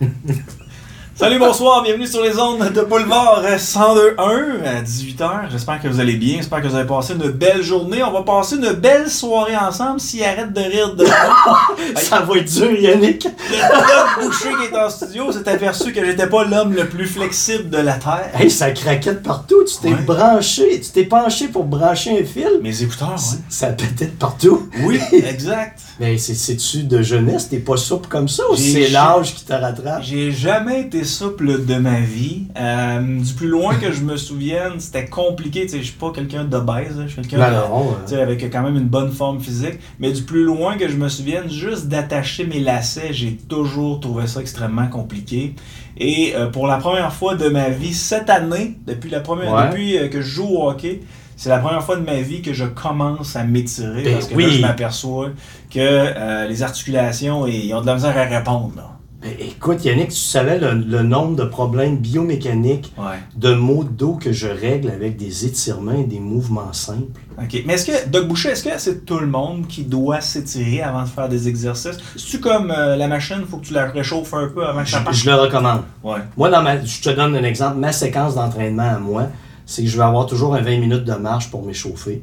Salut, bonsoir, bienvenue sur les ondes de Boulevard 102.1 à 18h. J'espère que vous allez bien, j'espère que vous avez passé une belle journée. On va passer une belle soirée ensemble. S'il arrête de rire de Ça va être dur, Yannick. Le Doc Boucher qui est en studio s'est aperçu que j'étais pas l'homme le plus flexible de la Terre. Hey, ça craquette partout. Tu t'es Ouais. branché, tu t'es penché pour brancher un fil. Mes écouteurs, ouais. Ça pétait de partout. Oui, exact. Mais c'est- c'est-tu de jeunesse? T'es pas souple comme ça ou c'est l'âge qui te rattrape? J'ai jamais été souple de ma vie. Euh, du plus loin que je me souvienne, c'était compliqué. Tu sais, je suis pas quelqu'un d'obèse, je suis quelqu'un Ben sais, avec quand même une bonne forme physique. Mais du plus loin que je me souvienne, juste d'attacher mes lacets, j'ai toujours trouvé ça extrêmement compliqué. Et euh, pour la première fois de ma vie, cette année, depuis, la première, Ouais. depuis euh, que je joue au hockey, c'est la première fois de ma vie que je commence à m'étirer. Ben parce que oui. là, je m'aperçois que euh, les articulations, ils ont de la misère à répondre. Là. Ben, écoute, Yannick, tu savais le, le nombre de problèmes biomécaniques Ouais. de maux de dos que je règle avec des étirements et des mouvements simples? OK. Mais est-ce que, Doc Boucher, est-ce que c'est tout le monde qui doit s'étirer avant de faire des exercices? C'est-tu comme euh, la machine, faut que tu la réchauffes un peu avant que Je, ça parte? je le recommande. Ouais. Moi, dans ma, je te donne un exemple. Ma séquence d'entraînement à moi, c'est que je vais avoir toujours un 20 minutes de marche pour m'échauffer.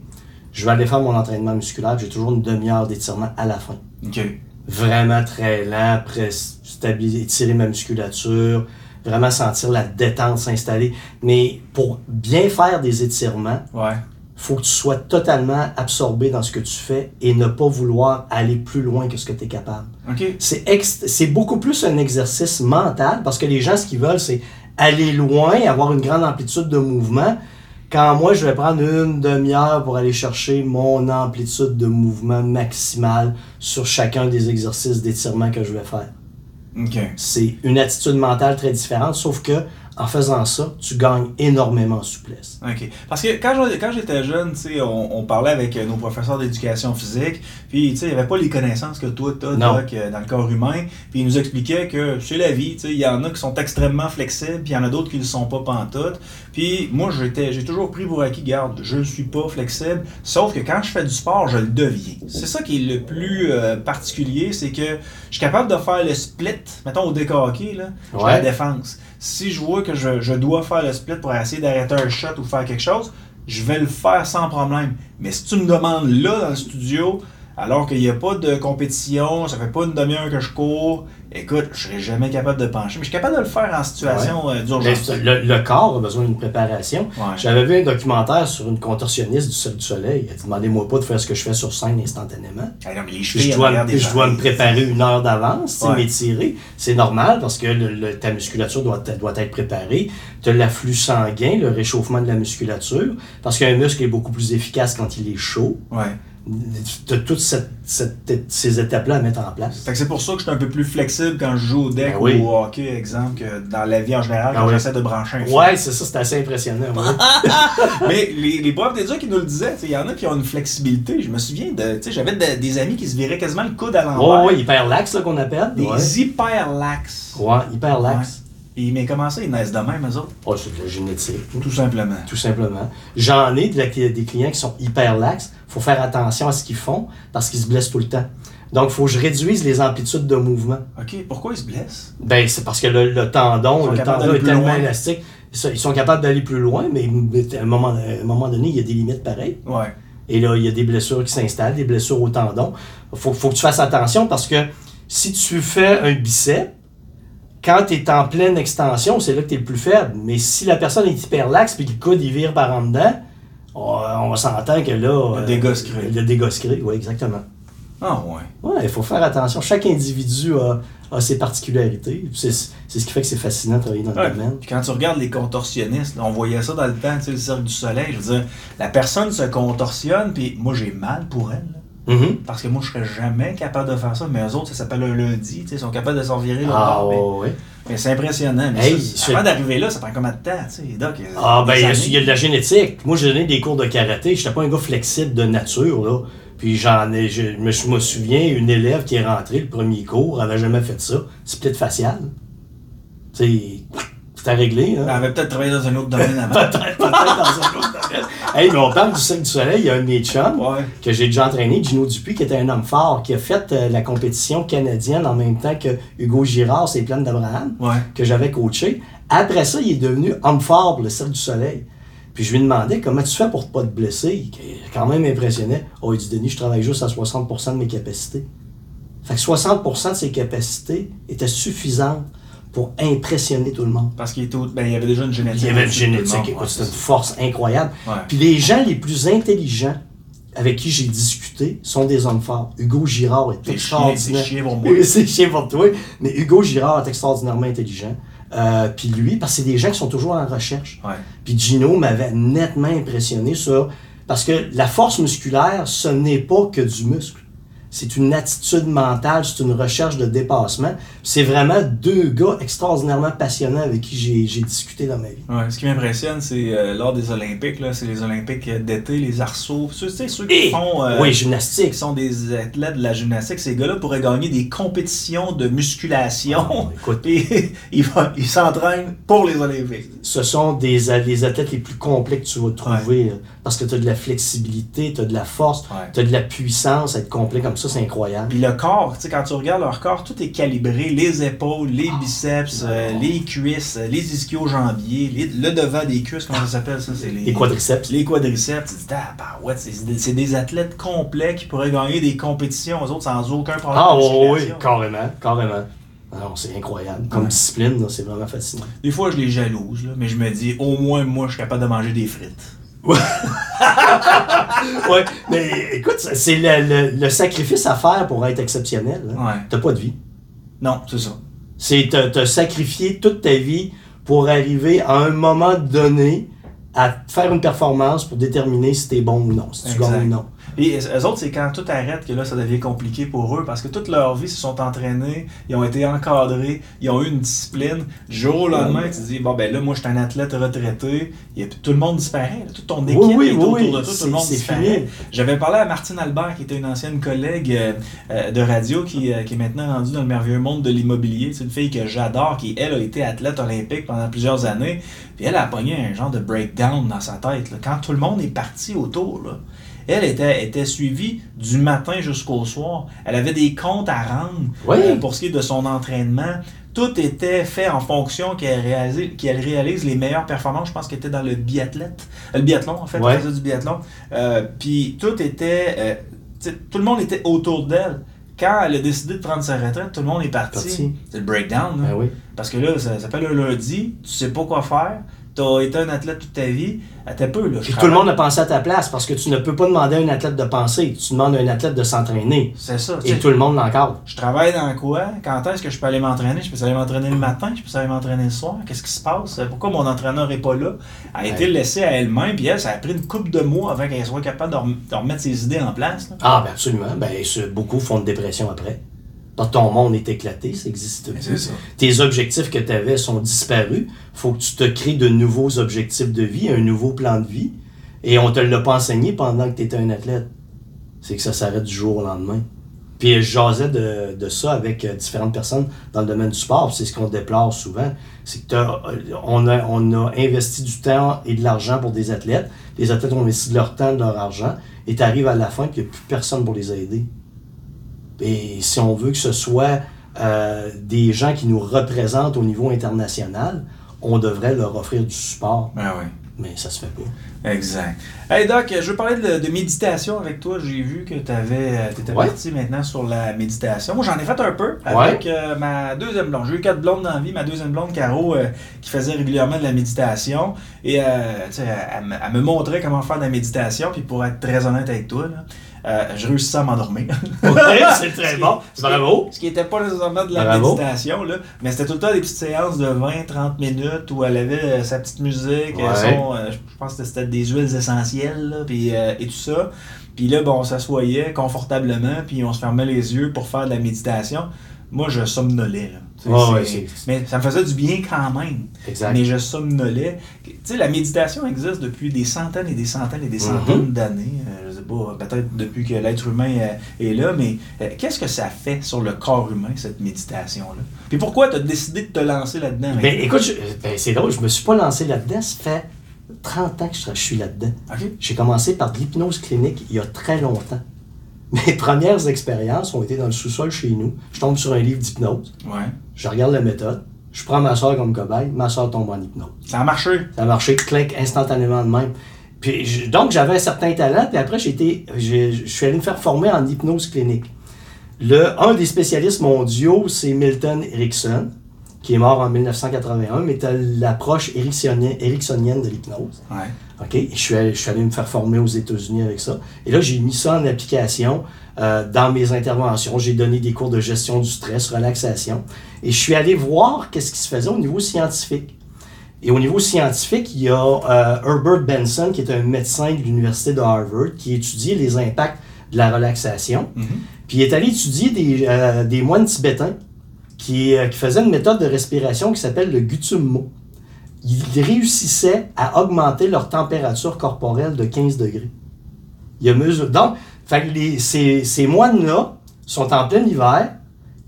Je vais aller faire mon entraînement musculaire. J'ai toujours une demi-heure d'étirement à la fin. OK. Vraiment très lent, stabiliser, étirer ma musculature, vraiment sentir la détente s'installer. Mais pour bien faire des étirements, Ouais. faut que tu sois totalement absorbé dans ce que tu fais et ne pas vouloir aller plus loin que ce que tu es capable. C'est beaucoup plus un exercice mental parce que les gens, ce qu'ils veulent, c'est aller loin, avoir une grande amplitude de mouvement. Quand moi, je vais prendre une demi-heure pour aller chercher mon amplitude de mouvement maximale sur chacun des exercices d'étirement que je vais faire. C'est une attitude mentale très différente, sauf que en faisant ça, tu gagnes énormément en souplesse. OK. Parce que quand je- quand j'étais jeune, tu sais, on, on parlait avec euh, nos professeurs d'éducation physique, puis tu sais, il n'y avait pas les connaissances que toi, tu as Non. dans le corps humain, puis ils nous expliquaient que c'est la vie, tu sais, il y en a qui sont extrêmement flexibles, puis il y en a d'autres qui ne le sont pas pantoute. Puis moi, j'étais, j'ai toujours pris pour acquis, garde, je ne suis pas flexible, sauf que quand je fais du sport, je le deviens. C'est ça qui est le plus euh, particulier, c'est que je suis capable de faire le split, mettons au hockey, là, je Ouais. la défense. Si je vois que je, dois faire le split pour essayer d'arrêter un shot ou faire quelque chose, je vais le faire sans problème. Mais si tu me demandes là dans le studio, alors qu'il n'y a pas de compétition, ça fait pas une demi-heure que je cours, écoute, je serais jamais capable de pencher. Mais je suis capable de le faire en situation euh, d'urgence. le, le corps a besoin d'une préparation. Ouais. J'avais vu un documentaire sur une contorsionniste du Cirque du Soleil. Elle dit Demandez-moi pas de faire ce que je fais sur scène instantanément. Ah non, mais les Je chevilles, en dois, des je dois me préparer une heure d'avance, Ouais. m'étirer. C'est normal parce que le- le- ta musculature doit, doit être préparée. Tu as l'afflux sanguin, le réchauffement de la musculature, parce qu'un muscle est beaucoup plus efficace quand il est chaud. As toutes cette- cette- ces étapes-là à mettre en place. C'est pour ça que je suis un peu plus flexible quand je joue au deck Ben oui. ou au hockey, exemple, que dans la vie en général, quand oui. j'essaie de brancher un. Ouais, c'est ça, c'est assez impressionnant. ouais. Mais les, les profs d'éduc qui nous le disaient, il y en a qui ont une flexibilité. Je me souviens de, tu sais, j'avais de- des amis qui se viraient quasiment le coude à l'envers. Ouais, ouais, hyper lax, là, qu'on appelle. Des Ouais. hyper lax. Ouais, hyper lax. Et, mais comment ça, ils naissent de même, eux autres? Oh, c'est de la génétique. Tout simplement. Tout simplement. J'en ai de- des clients qui sont hyper lax. faut faire attention à ce qu'ils font parce qu'ils se blessent tout le temps. Donc, il faut que je réduise les amplitudes de mouvement. OK, pourquoi ils se blessent? Ben, c'est parce que le, le tendon, le tendon est tellement loin. élastique. Ils sont capables d'aller plus loin, mais mais à un moment, à un moment donné, il y a des limites pareilles. Ouais. Et là, il y a des blessures qui s'installent, des blessures au tendon. Il faut, faut que tu fasses attention parce que si tu fais un bicep, quand tu es en pleine extension, c'est là que tu es le plus faible. Mais si la personne est hyper laxe et que le coude il vire par en dedans, on, on s'entend que là. Le dégât se crée. Le crée, oui, exactement. Ah ouais. Ouais, il faut faire attention. Chaque individu a, a ses particularités. C'est c'est ce qui fait que c'est fascinant de travailler dans le domaine. Puis quand tu regardes les contorsionnistes, là, on voyait ça dans le temps, tu sais, le cercle du soleil. Je veux dire, la personne se contorsionne, puis moi j'ai mal pour elle. là. Mhm. Parce que moi, je serais jamais capable de faire ça. Mais eux autres, ça s'appelle un lundi. Ils sont capables de s'en virer là. Ah, mais, ouais, mais c'est impressionnant. Mais Hey, ça, c'est- avant d'arriver là, ça prend combien de temps? Ah, ben, il y, a- de la génétique. Moi, j'ai donné des cours de karaté. J'étais pas un gars flexible de nature, là. Puis j'en ai, je me, je me souviens, une élève qui est rentrée le premier cours, elle avait jamais fait ça. Split facial. Tu sais, C'était réglé. Hein? Elle avait peut-être travaillé dans un autre domaine avant. peut-être, peut-être dans un autre domaine. Hey, mais on parle du Cirque du Soleil, il y a un de mes chums Ouais. que j'ai déjà entraîné, Gino Dupuis, qui était un homme fort, qui a fait euh, la compétition canadienne en même temps que Hugo Girard, c'est Plaines d'Abraham, Ouais. que j'avais coaché. Après ça, il est devenu homme fort pour le Cirque du Soleil. Puis je lui demandais comment tu fais pour pas te blesser? Il est quand même impressionné. Oh, il dit Denis, je travaille juste à 60% de mes capacités. Fait que 60% de ses capacités étaient suffisantes pour impressionner tout le monde. Parce qu'il ben, il y avait déjà une génétique. Il y avait une génétique, Ouais, c'est une force incroyable. Ouais. Puis les gens les plus intelligents avec qui j'ai discuté sont des hommes forts. Hugo Girard est extraordinaire. c'est chiant pour moi. C'est chiant pour toi. Mais Hugo Girard est extraordinairement intelligent. Euh, puis lui, parce que c'est des gens qui sont toujours en recherche. Puis Gino m'avait nettement impressionné sur... Parce que la force musculaire, ce n'est pas que du muscle. C'est une attitude mentale, c'est une recherche de dépassement. C'est vraiment deux gars extraordinairement passionnants avec qui j'ai j'ai discuté dans ma vie. Ouais, ce qui m'impressionne, c'est euh, lors des Olympiques, là, c'est les Olympiques d'été, les arceaux. Ceux, ceux qui Et, font. euh, oui, qui gymnastique. sont des athlètes de la gymnastique, ces gars-là pourraient gagner des compétitions de musculation. Ah, écoute. Ils, s'entraînent pour les Olympiques. ce sont des, les athlètes les plus complets que tu vas trouver. euh, Parce que tu as de la flexibilité, tu as de la force, Ouais. tu as de la puissance. Être complet comme ça, c'est incroyable. Puis le corps, tu sais, quand tu regardes leur corps, tout est calibré. Les épaules, les Ah, biceps, euh, les cuisses, euh, les ischio-jambiers, les- le devant des cuisses, comment ça s'appelle ça? C'est les, Les quadriceps. Les quadriceps. Tu te dis, ah, bah ouais, c'est des, athlètes complets qui pourraient gagner des compétitions, eux autres, sans aucun problème. Ah de oui, carrément, carrément. Ah Non, c'est incroyable. Comme Ouais. discipline, c'est vraiment fascinant. Des fois, je les jalouse, là, mais je me dis, au moins, moi, je suis capable de manger des frites. ouais, mais écoute, c'est le, le- le sacrifice à faire pour être exceptionnel. hein. Ouais. T'as pas de vie. Non, c'est ça. C'est te, te sacrifier toute ta vie pour arriver à un moment donné à faire une performance pour déterminer si t'es bon ou non, si tu gagnes ou non. Et eux autres, c'est quand tout arrête que là, ça devient compliqué pour eux parce que toute leur vie, ils se sont entraînés, ils ont été encadrés, ils ont eu une discipline. Du jour au lendemain, tu te dis, bon, ben là, moi, je suis un athlète retraité, et puis tout le monde disparaît. là. Toute ton équipe Oui, oui, est autour oui. de toi, tout le monde disparaît. J'avais parlé à Martine Albert, qui était une ancienne collègue euh, euh, de radio, qui, euh, qui est maintenant rendue dans le merveilleux monde de l'immobilier. C'est une fille que j'adore, qui, elle, a été athlète olympique pendant plusieurs années. Puis elle a pogné un genre de breakdown dans sa tête. là. Quand tout le monde est parti autour, là, elle était, était suivie du matin jusqu'au soir. Elle avait des comptes à rendre Oui. euh, pour ce qui est de son entraînement. Tout était fait en fonction qu'elle réalise, qu'elle réalise les meilleures performances. Je pense qu'elle était dans le biathlète, euh, le biathlon en fait, faisait du biathlon. Euh, Puis tout était, tout le monde était autour d'elle. Quand elle a décidé de prendre sa retraite, tout le monde est parti. Parti. C'est le breakdown. là. Ben oui. Parce que là, ça, ça s'appelle un lundi, tu sais pas quoi faire, tu as été un athlète toute ta vie, à t'as peu. Là, Puis tout le monde a pensé à ta place parce que tu ne peux pas demander à un athlète de penser, tu demandes à un athlète de s'entraîner. C'est ça. Et tout le monde l'encadre. Je travaille dans quoi? Quand est-ce que je peux aller m'entraîner? Je peux aller m'entraîner le matin? Je peux aller m'entraîner le soir? Qu'est-ce qui se passe? Pourquoi mon entraîneur n'est pas là? Elle a été laissée à elle-même, puis elle, ça a pris une couple de mois avant qu'elle soit capable de, rem- de remettre ses idées en place. là. Ah, ben absolument. Ben, beaucoup font une dépression après. Dans ton monde est éclaté, ça existe plus. ça. Tes objectifs que tu avais sont disparus. faut que tu te crées de nouveaux objectifs de vie, un nouveau plan de vie. Et on te l'a pas enseigné pendant que tu étais un athlète. C'est que ça s'arrête du jour au lendemain. Puis je jasais de, de ça avec euh, différentes personnes dans le domaine du sport. C'est ce qu'on déplore souvent. C'est que euh, on a, on a investi du temps et de l'argent pour des athlètes. Les athlètes ont investi de leur temps, de leur argent. Et tu arrives à la fin qu'il n'y a plus personne pour les aider. Et si on veut que ce soit euh, des gens qui nous représentent au niveau international, on devrait leur offrir du support. Ben oui. Mais ça se fait pas. Exact. Hey Doc, je veux parler de, de méditation avec toi. J'ai vu que tu étais Ouais. parti maintenant sur la méditation. Moi, j'en ai fait un peu avec euh, ma deuxième blonde. J'ai eu quatre blondes dans la vie. Ma deuxième blonde, Caro, euh, qui faisait régulièrement de la méditation. Et euh, elle, me- elle me montrait comment faire de la méditation. Puis pour être très honnête avec toi, là, euh, je réussissais à m'endormir. Ouais, c'est très bon. Bravo. Ce qui n'était pas nécessairement de la Bravo. méditation, là, mais c'était tout le temps des petites séances de 20-30 minutes où elle avait euh, sa petite musique, euh, Ouais. son, euh, je pense que c'était des huiles essentielles, là, et tout ça. Puis là, bon, on s'assoyait confortablement, puis on se fermait les yeux pour faire de la méditation. Moi, je somnolais. Là. Ouais, c'est- mais ça me faisait du bien quand même. Exact. Mais je somnolais. Tu sais, la méditation existe depuis des centaines et des centaines et des Mhm. centaines d'années. Sais sais pas, peut-être depuis que l'être humain euh, est là, mais euh, qu'est-ce que ça fait sur le corps humain, cette méditation-là? Puis pourquoi tu as décidé de te lancer là-dedans? Ben, écoute, je- ben, c'est drôle, je me suis pas lancé là-dedans. Ça fait 30 ans que je, suis là-dedans. J'ai commencé par de l'hypnose clinique il y a très longtemps. Mes premières expériences ont été dans le sous-sol chez nous. Je tombe sur un livre d'hypnose, Ouais. je regarde la méthode, je prends ma soeur comme cobaye, ma soeur tombe en hypnose. Ça a marché? Ça a marché, clic, instantanément de même. Puis, je- donc, j'avais un certain talent, puis après, été, je suis allé me faire former en hypnose clinique. Le, un des spécialistes mondiaux, c'est Milton Erickson, qui est mort en 1981, mais tu l'approche ericksonienne, ericksonienne de l'hypnose. Ouais. OK? Je suis, allé, je suis allé me faire former aux États-Unis avec ça. Et là, j'ai mis ça en application euh, dans mes interventions. J'ai donné des cours de gestion du stress, relaxation. Et je suis allé voir qu'est-ce qui se faisait au niveau scientifique. Et au niveau scientifique, il y a euh, Herbert Benson, qui est un médecin de l'Université de Harvard, qui étudie les impacts de la relaxation. Mhm. Puis il est allé étudier des, euh, des moines tibétains qui, euh, qui faisaient une méthode de respiration qui s'appelle le Gutummo. Ils réussissaient à augmenter leur température corporelle de 15 degrés. Il a mesuré. Donc, fait que les- ces, ces moines-là sont en plein hiver,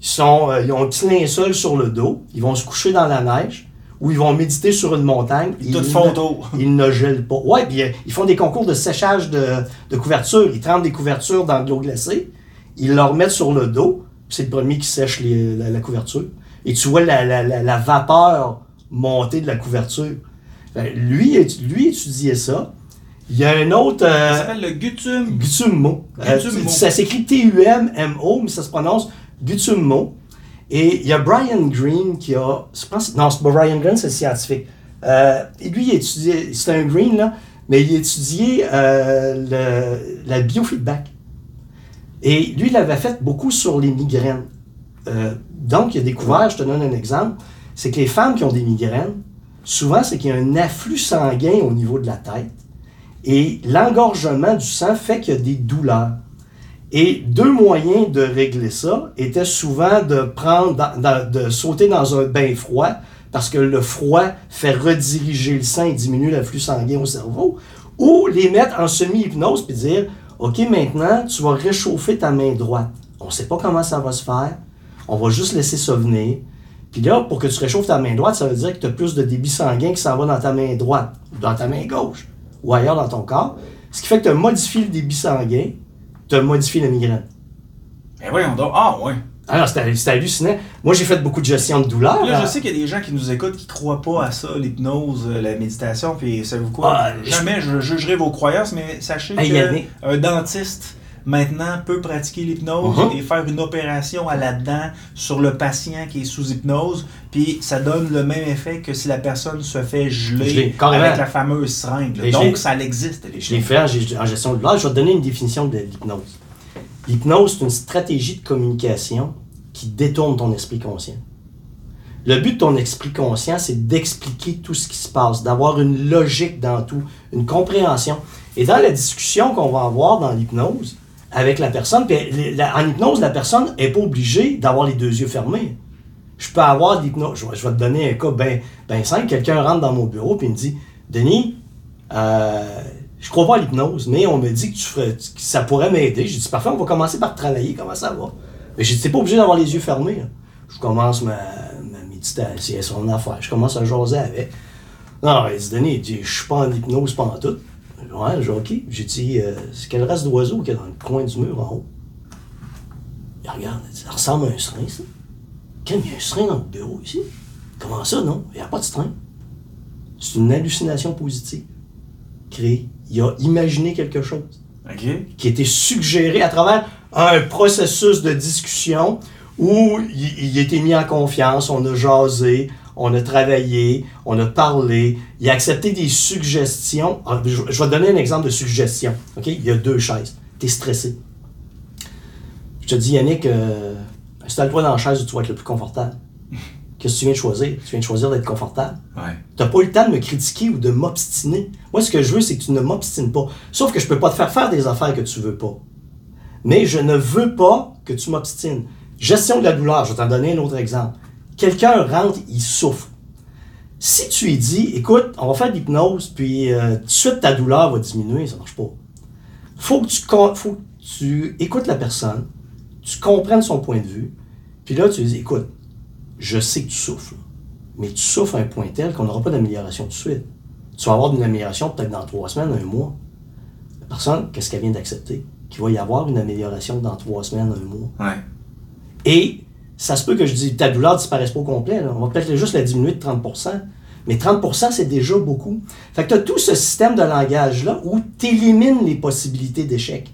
ils, sont, euh, ils ont un petit linceul sur le dos, ils vont se coucher dans la neige ou ils vont méditer sur une montagne. Tout Ils photo. ils ne gèlent pas. Ouais, puis euh, ils font des concours de séchage de, de couverture. Ils trempent des couvertures dans de l'eau glacée. Ils leur mettent sur le dos. puis C'est le premier qui sèche les- la, la couverture. Et tu vois la, la- la- la vapeur monter de la couverture. Fait, lui, lui étudiait ça. Il y a un autre. euh, Ça s'appelle le Gutum. Gutummo. Euh, Gutummo. ça s'écrit T-U-M-M-O, mais ça se prononce Gutummo. Et il y a Brian Green qui a. je pense- non, c'est pas Brian Green, c'est le scientifique. Euh, lui, il étudiait. C'est un Green, là, mais il étudiait euh, le, la biofeedback. Et lui, il avait fait beaucoup sur les migraines. Euh, donc, il a découvert, je te donne un exemple, c'est que les femmes qui ont des migraines, souvent, c'est qu'il y a un afflux sanguin au niveau de la tête. Et l'engorgement du sang fait qu'il y a des douleurs. Et deux moyens de régler ça étaient souvent de prendre, de sauter dans un bain froid, parce que le froid fait rediriger le sang et diminue l'afflux sanguin au cerveau, ou les mettre en semi-hypnose puis dire, OK, maintenant, tu vas réchauffer ta main droite. On ne sait pas comment ça va se faire. On va juste laisser ça venir. Puis là, pour que tu réchauffes ta main droite, ça veut dire que tu as plus de débit sanguin qui s'en va dans ta main droite, dans ta main gauche, ou ailleurs dans ton corps. Ce qui fait que tu modifies le débit sanguin, tu modifies la migraine. Ben voyons donc. Ah, ouais. Alors, c'était c'était hallucinant. Moi, j'ai fait beaucoup de gestion de douleur. Là, hein. je sais qu'il y a des gens qui nous écoutent qui croient pas à ça, l'hypnose, euh, la méditation, puis savez-vous quoi? Ah, Jamais je jugerai vos croyances, mais sachez Hey, qu'un dentiste, maintenant, peut pratiquer l'hypnose Mhm. et faire une opération à la dent sur le patient qui est sous hypnose, puis ça donne le même effet que si la personne se fait geler, Geler, avec la fameuse seringue. Et Donc, ça existe, les Je l'ai choses. fait en, gest- en gestion de douleur. Je vais te donner une définition de l'hypnose. L'hypnose, c'est une stratégie de communication qui détourne ton esprit conscient. Le but de ton esprit conscient, c'est d'expliquer tout ce qui se passe, d'avoir une logique dans tout, une compréhension. Et dans la discussion qu'on va avoir dans l'hypnose avec la personne, puis en hypnose, la personne n'est pas obligée d'avoir les deux yeux fermés. Je peux avoir de l'hypnose. Je, vais- te donner un cas bien ben simple. Quelqu'un rentre dans mon bureau et me dit Denis, euh, je crois pas à l'hypnose, mais on me dit que, tu ferais, ça pourrait m'aider. J'ai dit Parfait, on va commencer par travailler. Comment ça va? Mais j'ai dit pas obligé d'avoir les yeux fermés. là. Je commence ma, ma méditation, son affaire. Je commence à jaser avec. Non, il dit Denis, il dit, je suis pas en hypnose pendant tout. Ouais, j'ai dit, OK. J'ai dit euh, C'est quelle race d'oiseau qu'il y a dans le coin du mur en haut? Il regarde, il dit, ça ressemble à un serin, ça. Quand il y a un serin dans le bureau ici Comment ça, non? Il n'y a pas de serin. C'est une hallucination positive créée. Il a imaginé quelque chose OK? qui a été suggéré à travers un processus de discussion où il, il a été mis en confiance, on a jasé, on a travaillé, on a parlé, il a accepté des suggestions. Ah, Je, vais te donner un exemple de suggestion. OK? Il y a deux chaises. Tu es stressé. Je te dis, Yannick, euh, installe-toi dans la chaise où tu vas être le plus confortable. Qu'est-ce que tu viens de choisir? Tu viens de choisir d'être confortable. Ouais. T'as pas eu le temps de me critiquer ou de m'obstiner. Moi, ce que je veux, c'est que tu ne m'obstines pas. Sauf que je peux pas te faire faire des affaires que tu veux pas. Mais je ne veux pas que tu m'obstines. Gestion de la douleur, je vais t'en donner un autre exemple. Quelqu'un rentre, il souffre. Si tu lui dis, écoute, on va faire de l'hypnose, puis euh, tout de suite ta douleur va diminuer, ça marche pas. faut que tu, faut que tu écoutes la personne, tu comprennes son point de vue, puis là, tu lui dis, écoute, je sais que tu souffres, mais tu souffres à un point tel qu'on n'aura pas d'amélioration tout de suite. Tu vas avoir une amélioration peut-être dans trois semaines, un mois. La personne, qu'est-ce qu'elle vient d'accepter? Qu'il va y avoir une amélioration dans trois semaines, un mois. Ouais. Et ça se peut que je dis ta douleur disparaisse pas au complet. On va peut-être juste la diminuer de 30% Mais 30% c'est déjà beaucoup. Fait que tu as tout ce système de langage-là où tu élimines les possibilités d'échec.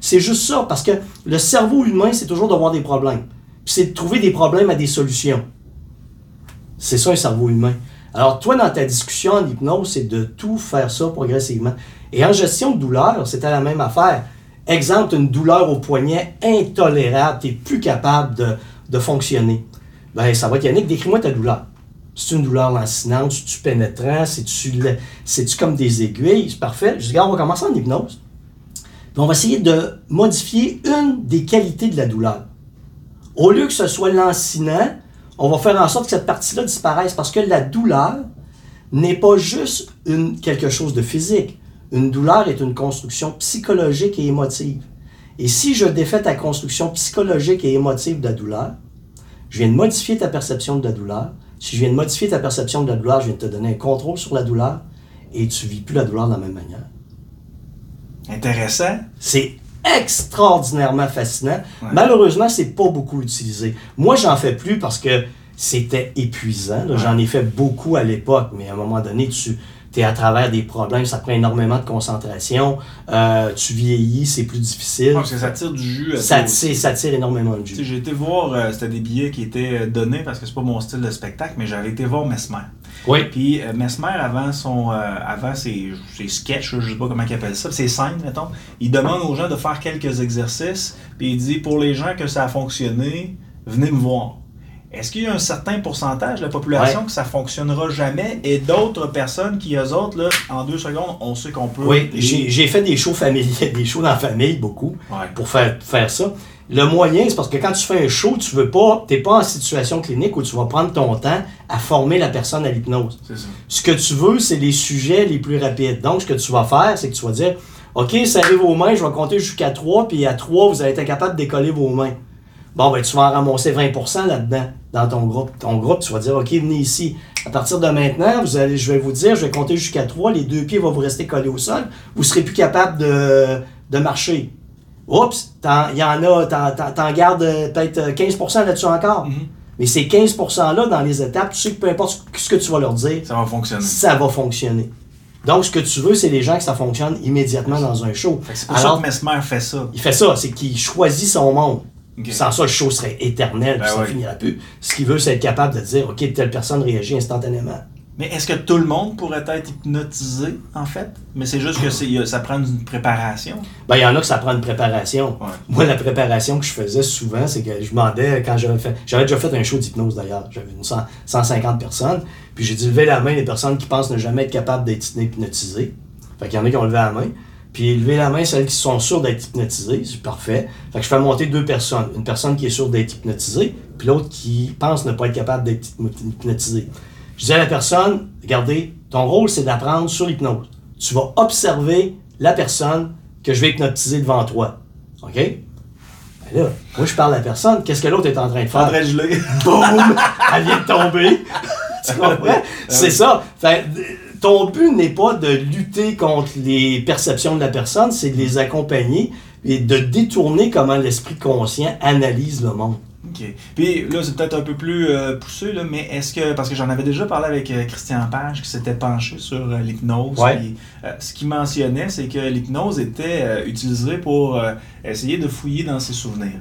C'est juste ça, parce que le cerveau humain, c'est toujours d'avoir des problèmes. Puis c'est de trouver des problèmes à des solutions. C'est ça un cerveau humain. Alors toi, dans ta discussion en hypnose, c'est de tout faire ça progressivement. Et en gestion de douleur, c'était la même affaire. Exemple, une douleur au poignet intolérable, tu n'es plus capable de, de fonctionner. Ben, ça va être Yannick, décris-moi ta douleur. C'est une douleur lancinante, c'est-tu pénétrant, c'est-tu comme des aiguilles, c'est parfait. Je dis, regarde, on va commencer en hypnose. Puis on va essayer de modifier une des qualités de la douleur. Au lieu que ce soit lancinant, on va faire en sorte que cette partie-là disparaisse parce que la douleur n'est pas juste quelque chose de physique. Une douleur est une construction psychologique et émotive. Et si je défais ta construction psychologique et émotive de la douleur, je viens de modifier ta perception de la douleur. Si je viens de modifier ta perception de la douleur, je viens de te donner un contrôle sur la douleur et tu vis plus la douleur de la même manière. Intéressant. C'est extraordinairement fascinant. Ouais. Malheureusement, c'est pas beaucoup utilisé. Moi, j'en fais plus parce que c'était épuisant. Ouais. J'en ai fait beaucoup à l'époque, mais à un moment donné, tu es à travers des problèmes, ça prend énormément de concentration. Euh, tu vieillis, c'est plus difficile. Ouais, parce que ça tire du jus. à ça, tire, ça tire énormément de Tu jus. J'ai été voir, euh, c'était des billets qui étaient euh, donnés parce que c'est pas mon style de spectacle, mais j'avais été voir Mesmer. Oui. Puis euh, Mesmer, avant, son, euh, avant ses, ses sketchs, je sais pas comment il appelle ça, ses scènes, mettons, il demande aux gens de faire quelques exercices, puis il dit pour les gens que ça a fonctionné, venez me voir. Est-ce qu'il y a un certain pourcentage de la population Ouais. que ça fonctionnera jamais et d'autres personnes qui, eux autres, là, en deux secondes, on sait qu'on peut. Oui, j'ai fait des shows familiaux, des shows dans la famille, beaucoup. Ouais. pour faire, faire ça. Le moyen, c'est parce que quand tu fais un show, tu veux pas, t'es pas en situation clinique où tu vas prendre ton temps à former la personne à l'hypnose. Ça. Ce que tu veux, c'est les sujets les plus rapides. Donc, ce que tu vas faire, c'est que tu vas dire, OK, serrez vos mains, je vais compter jusqu'à 3, puis à 3, vous allez être capable de décoller vos mains. Bon, ben, tu vas en ramasser 20% là-dedans, dans ton groupe. Ton groupe, tu vas dire, OK, venez ici. À partir de maintenant, vous allez, je vais vous dire, je vais compter jusqu'à 3, les deux pieds vont vous rester collés au sol. Vous serez plus capable de, de marcher. Oups, il y en a, t'en- gardes peut-être euh, 15% là-dessus encore. Mhm. Mais ces 15%-là, dans les étapes, tu sais que peu importe ce que tu vas leur dire, Ça va fonctionner. ça va fonctionner. Donc, ce que tu veux, c'est les gens que ça fonctionne immédiatement dans un show. C'est pour Alors, ça que Mesmer fait ça. il fait ça, c'est qu'il choisit son monde. Sans ça, le show serait éternel, puis Ben ça oui. finirait plus. Ce qu'il veut, c'est être capable de dire, OK, telle personne réagit instantanément. Mais est-ce que tout le monde pourrait être hypnotisé, en fait? Mais c'est juste que ça prend une préparation. Ben, il y en a que ça prend une préparation. Ouais. Moi, la préparation que je faisais souvent, c'est que je demandais, quand j'avais fait, j'avais déjà fait un show d'hypnose d'ailleurs, j'avais une cent- 150 personnes, puis j'ai dit lever la main les personnes qui pensent ne jamais être capables d'être hypnotisées. Fait qu'il y en a qui ont levé la main. Puis lever la main celles qui sont sûres d'être hypnotisées, c'est parfait. Fait que je fais monter deux personnes. Une personne qui est sûre d'être hypnotisée, puis l'autre qui pense ne pas être capable d'être hypnotisée. Je dis à la personne, regardez, ton rôle c'est d'apprendre sur l'hypnose. Tu vas observer la personne que je vais hypnotiser devant toi. OK? Ben là, moi je parle à la personne, qu'est-ce que l'autre est en train de faire? Geler. Boum! Elle vient de tomber. tu comprends? C'est ça. Fait, ton but n'est pas de lutter contre les perceptions de la personne, c'est de les accompagner et de détourner comment l'esprit conscient analyse le monde. OK. Puis là, c'est peut-être un peu plus euh, poussé, là, mais est-ce que. Parce que j'en avais déjà parlé avec euh, Christian Page qui s'était penché sur euh, l'hypnose. Ouais. ce qu'il mentionnait, c'est que l'hypnose était utilisée pour essayer de fouiller dans ses souvenirs.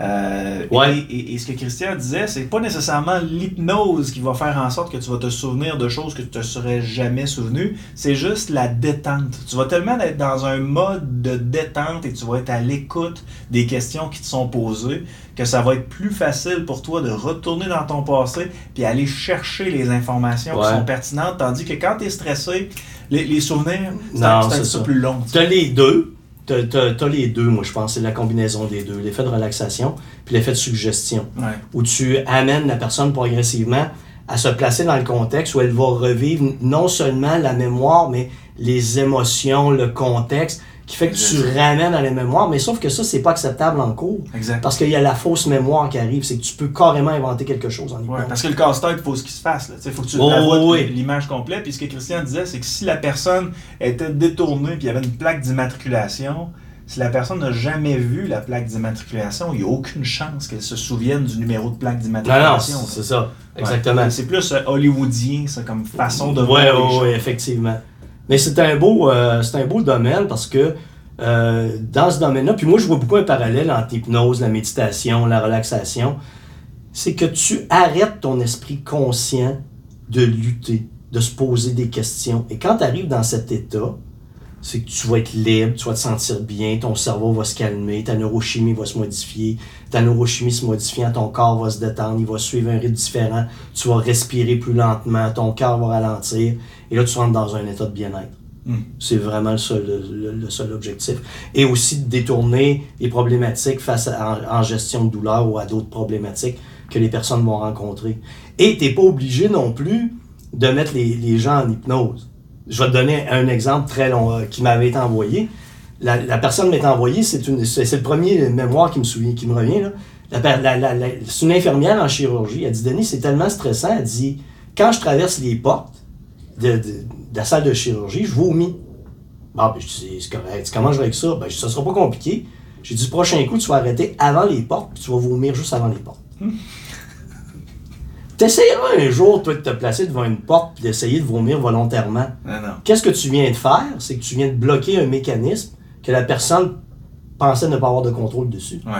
Euh, Ouais. et, et- et ce que Christian disait, c'est pas nécessairement l'hypnose qui va faire en sorte que tu vas te souvenir de choses que tu te serais jamais souvenu, c'est juste la détente. Tu vas tellement être dans un mode de détente et tu vas être à l'écoute des questions qui te sont posées que ça va être plus facile pour toi de retourner dans ton passé puis aller chercher les informations Ouais. qui sont pertinentes, tandis que quand tu es stressé, les, les souvenirs, c'est un, petit peu plus long. tu. T'as les deux. T'as, t'as- t'as les deux, moi je pense, c'est la combinaison des deux. L'effet de relaxation puis l'effet de suggestion. Ouais. où tu amènes la personne progressivement à se placer dans le contexte où elle va revivre non seulement la mémoire, mais les émotions, le contexte. Qui fait que tu ramènes à la mémoire, mais sauf que ça, c'est pas acceptable en cours. Exact. Parce qu'il y a la fausse mémoire qui arrive, c'est que tu peux carrément inventer quelque chose en Ouais, hypnose. parce que le casse-tête, il faut ce qui se fasse. Il faut que tu Oh, oui, oui. l'image complète. Puis ce que Christian disait, c'est que si la personne était détournée puis il y avait une plaque d'immatriculation, si la personne n'a jamais vu la plaque d'immatriculation, il n'y a aucune chance qu'elle se souvienne du numéro de plaque Non, non, d'immatriculation. c'est ça. Ouais. Exactement. C'est plus euh, hollywoodien, ça, comme façon de Ouais, voir les ouais, choses. ouais, effectivement. Mais c'est un beau, euh, un beau domaine parce que euh, dans ce domaine-là, puis moi je vois beaucoup un parallèle entre l'hypnose, la méditation, la relaxation, c'est que tu arrêtes ton esprit conscient de lutter, de se poser des questions. Et quand tu arrives dans cet état, c'est que tu vas être libre, tu vas te sentir bien, ton cerveau va se calmer, ta neurochimie va se modifier, ta neurochimie se modifiant, ton corps va se détendre, il va suivre un rythme différent, tu vas respirer plus lentement, ton cœur va ralentir, et là tu rentres dans un état de bien-être. Mm. C'est vraiment le seul, le, le seul objectif. Et aussi de détourner les problématiques face à, en, en gestion de douleur ou à d'autres problématiques que les personnes vont rencontrer. Et tu n'es pas obligé non plus de mettre les, les gens en hypnose. Je vais te donner un exemple très long euh, qui m'avait été envoyé. La, la personne m'est envoyée, c'est le premier mémoire qui me, souvient, qui me revient. C'est une infirmière en chirurgie. Elle dit Denis, c'est tellement stressant. Elle dit Quand je traverse les portes de, de- de la salle de chirurgie, je vomis. Bon, ben, je dis C'est correct. Comment je vais avec ça? Ben, je dis, Ça sera pas compliqué. J'ai dit prochain coup, tu vas arrêter avant les portes, puis tu vas vomir juste avant les portes. T'essayeras un jour, toi, de te placer devant une porte puis d'essayer de vomir volontairement. Qu'est-ce que tu viens de faire? C'est que tu viens de bloquer un mécanisme que la personne pensait ne pas avoir de contrôle dessus. Ouais.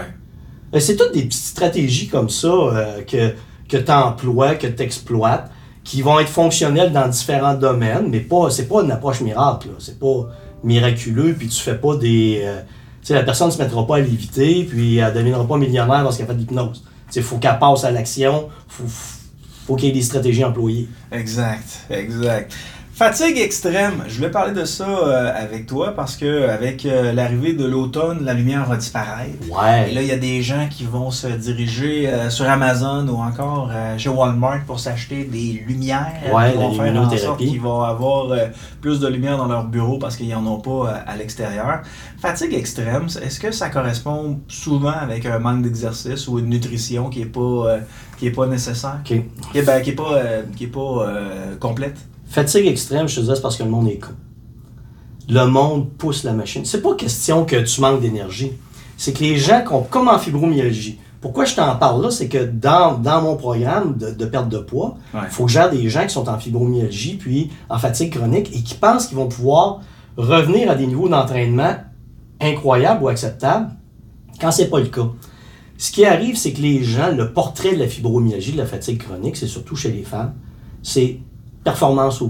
Euh, C'est toutes des petites stratégies comme ça euh, que, que tu emploies, que tu exploites, qui vont être fonctionnelles dans différents domaines, mais pas c'est pas une approche miracle. C'est pas miraculeux, puis tu fais pas des. euh, tu sais, la personne ne se mettra pas à léviter, puis elle ne deviendra pas millionnaire parce qu'elle fait de l'hypnose. Il faut qu'elle passe à l'action, faut, faut qu'il y ait des stratégies employées. Exact, exact. Fatigue extrême, je voulais parler de ça euh, avec toi parce que avec euh, l'arrivée de l'automne, la lumière va disparaître. Et Ouais. là, il y a des gens qui vont se diriger euh, sur Amazon ou encore euh, chez Walmart pour s'acheter des lumières. Ouais, qui vont la faire en sorte qu'ils vont avoir euh, plus de lumière dans leur bureau parce qu'ils n'en ont pas à l'extérieur. Fatigue extrême, est-ce que ça correspond souvent avec un manque d'exercice ou une nutrition qui n'est pas, euh, qui est pas nécessaire? OK. Qui est, ben, qui est pas, euh, qui est pas euh, complète? Fatigue extrême, je te dis, c'est parce que le monde est con. Le monde pousse la machine. C'est pas question que tu manques d'énergie. C'est que les gens, qui ont- comme en fibromyalgie, pourquoi je t'en parle là, c'est que dans, dans mon programme de, de perte de poids, il Ouais. faut que j'aide des gens qui sont en fibromyalgie puis en fatigue chronique et qui pensent qu'ils vont pouvoir revenir à des niveaux d'entraînement incroyables ou acceptables quand c'est pas le cas. Ce qui arrive, c'est que les gens, le portrait de la fibromyalgie, de la fatigue chronique, c'est surtout chez les femmes, c'est performance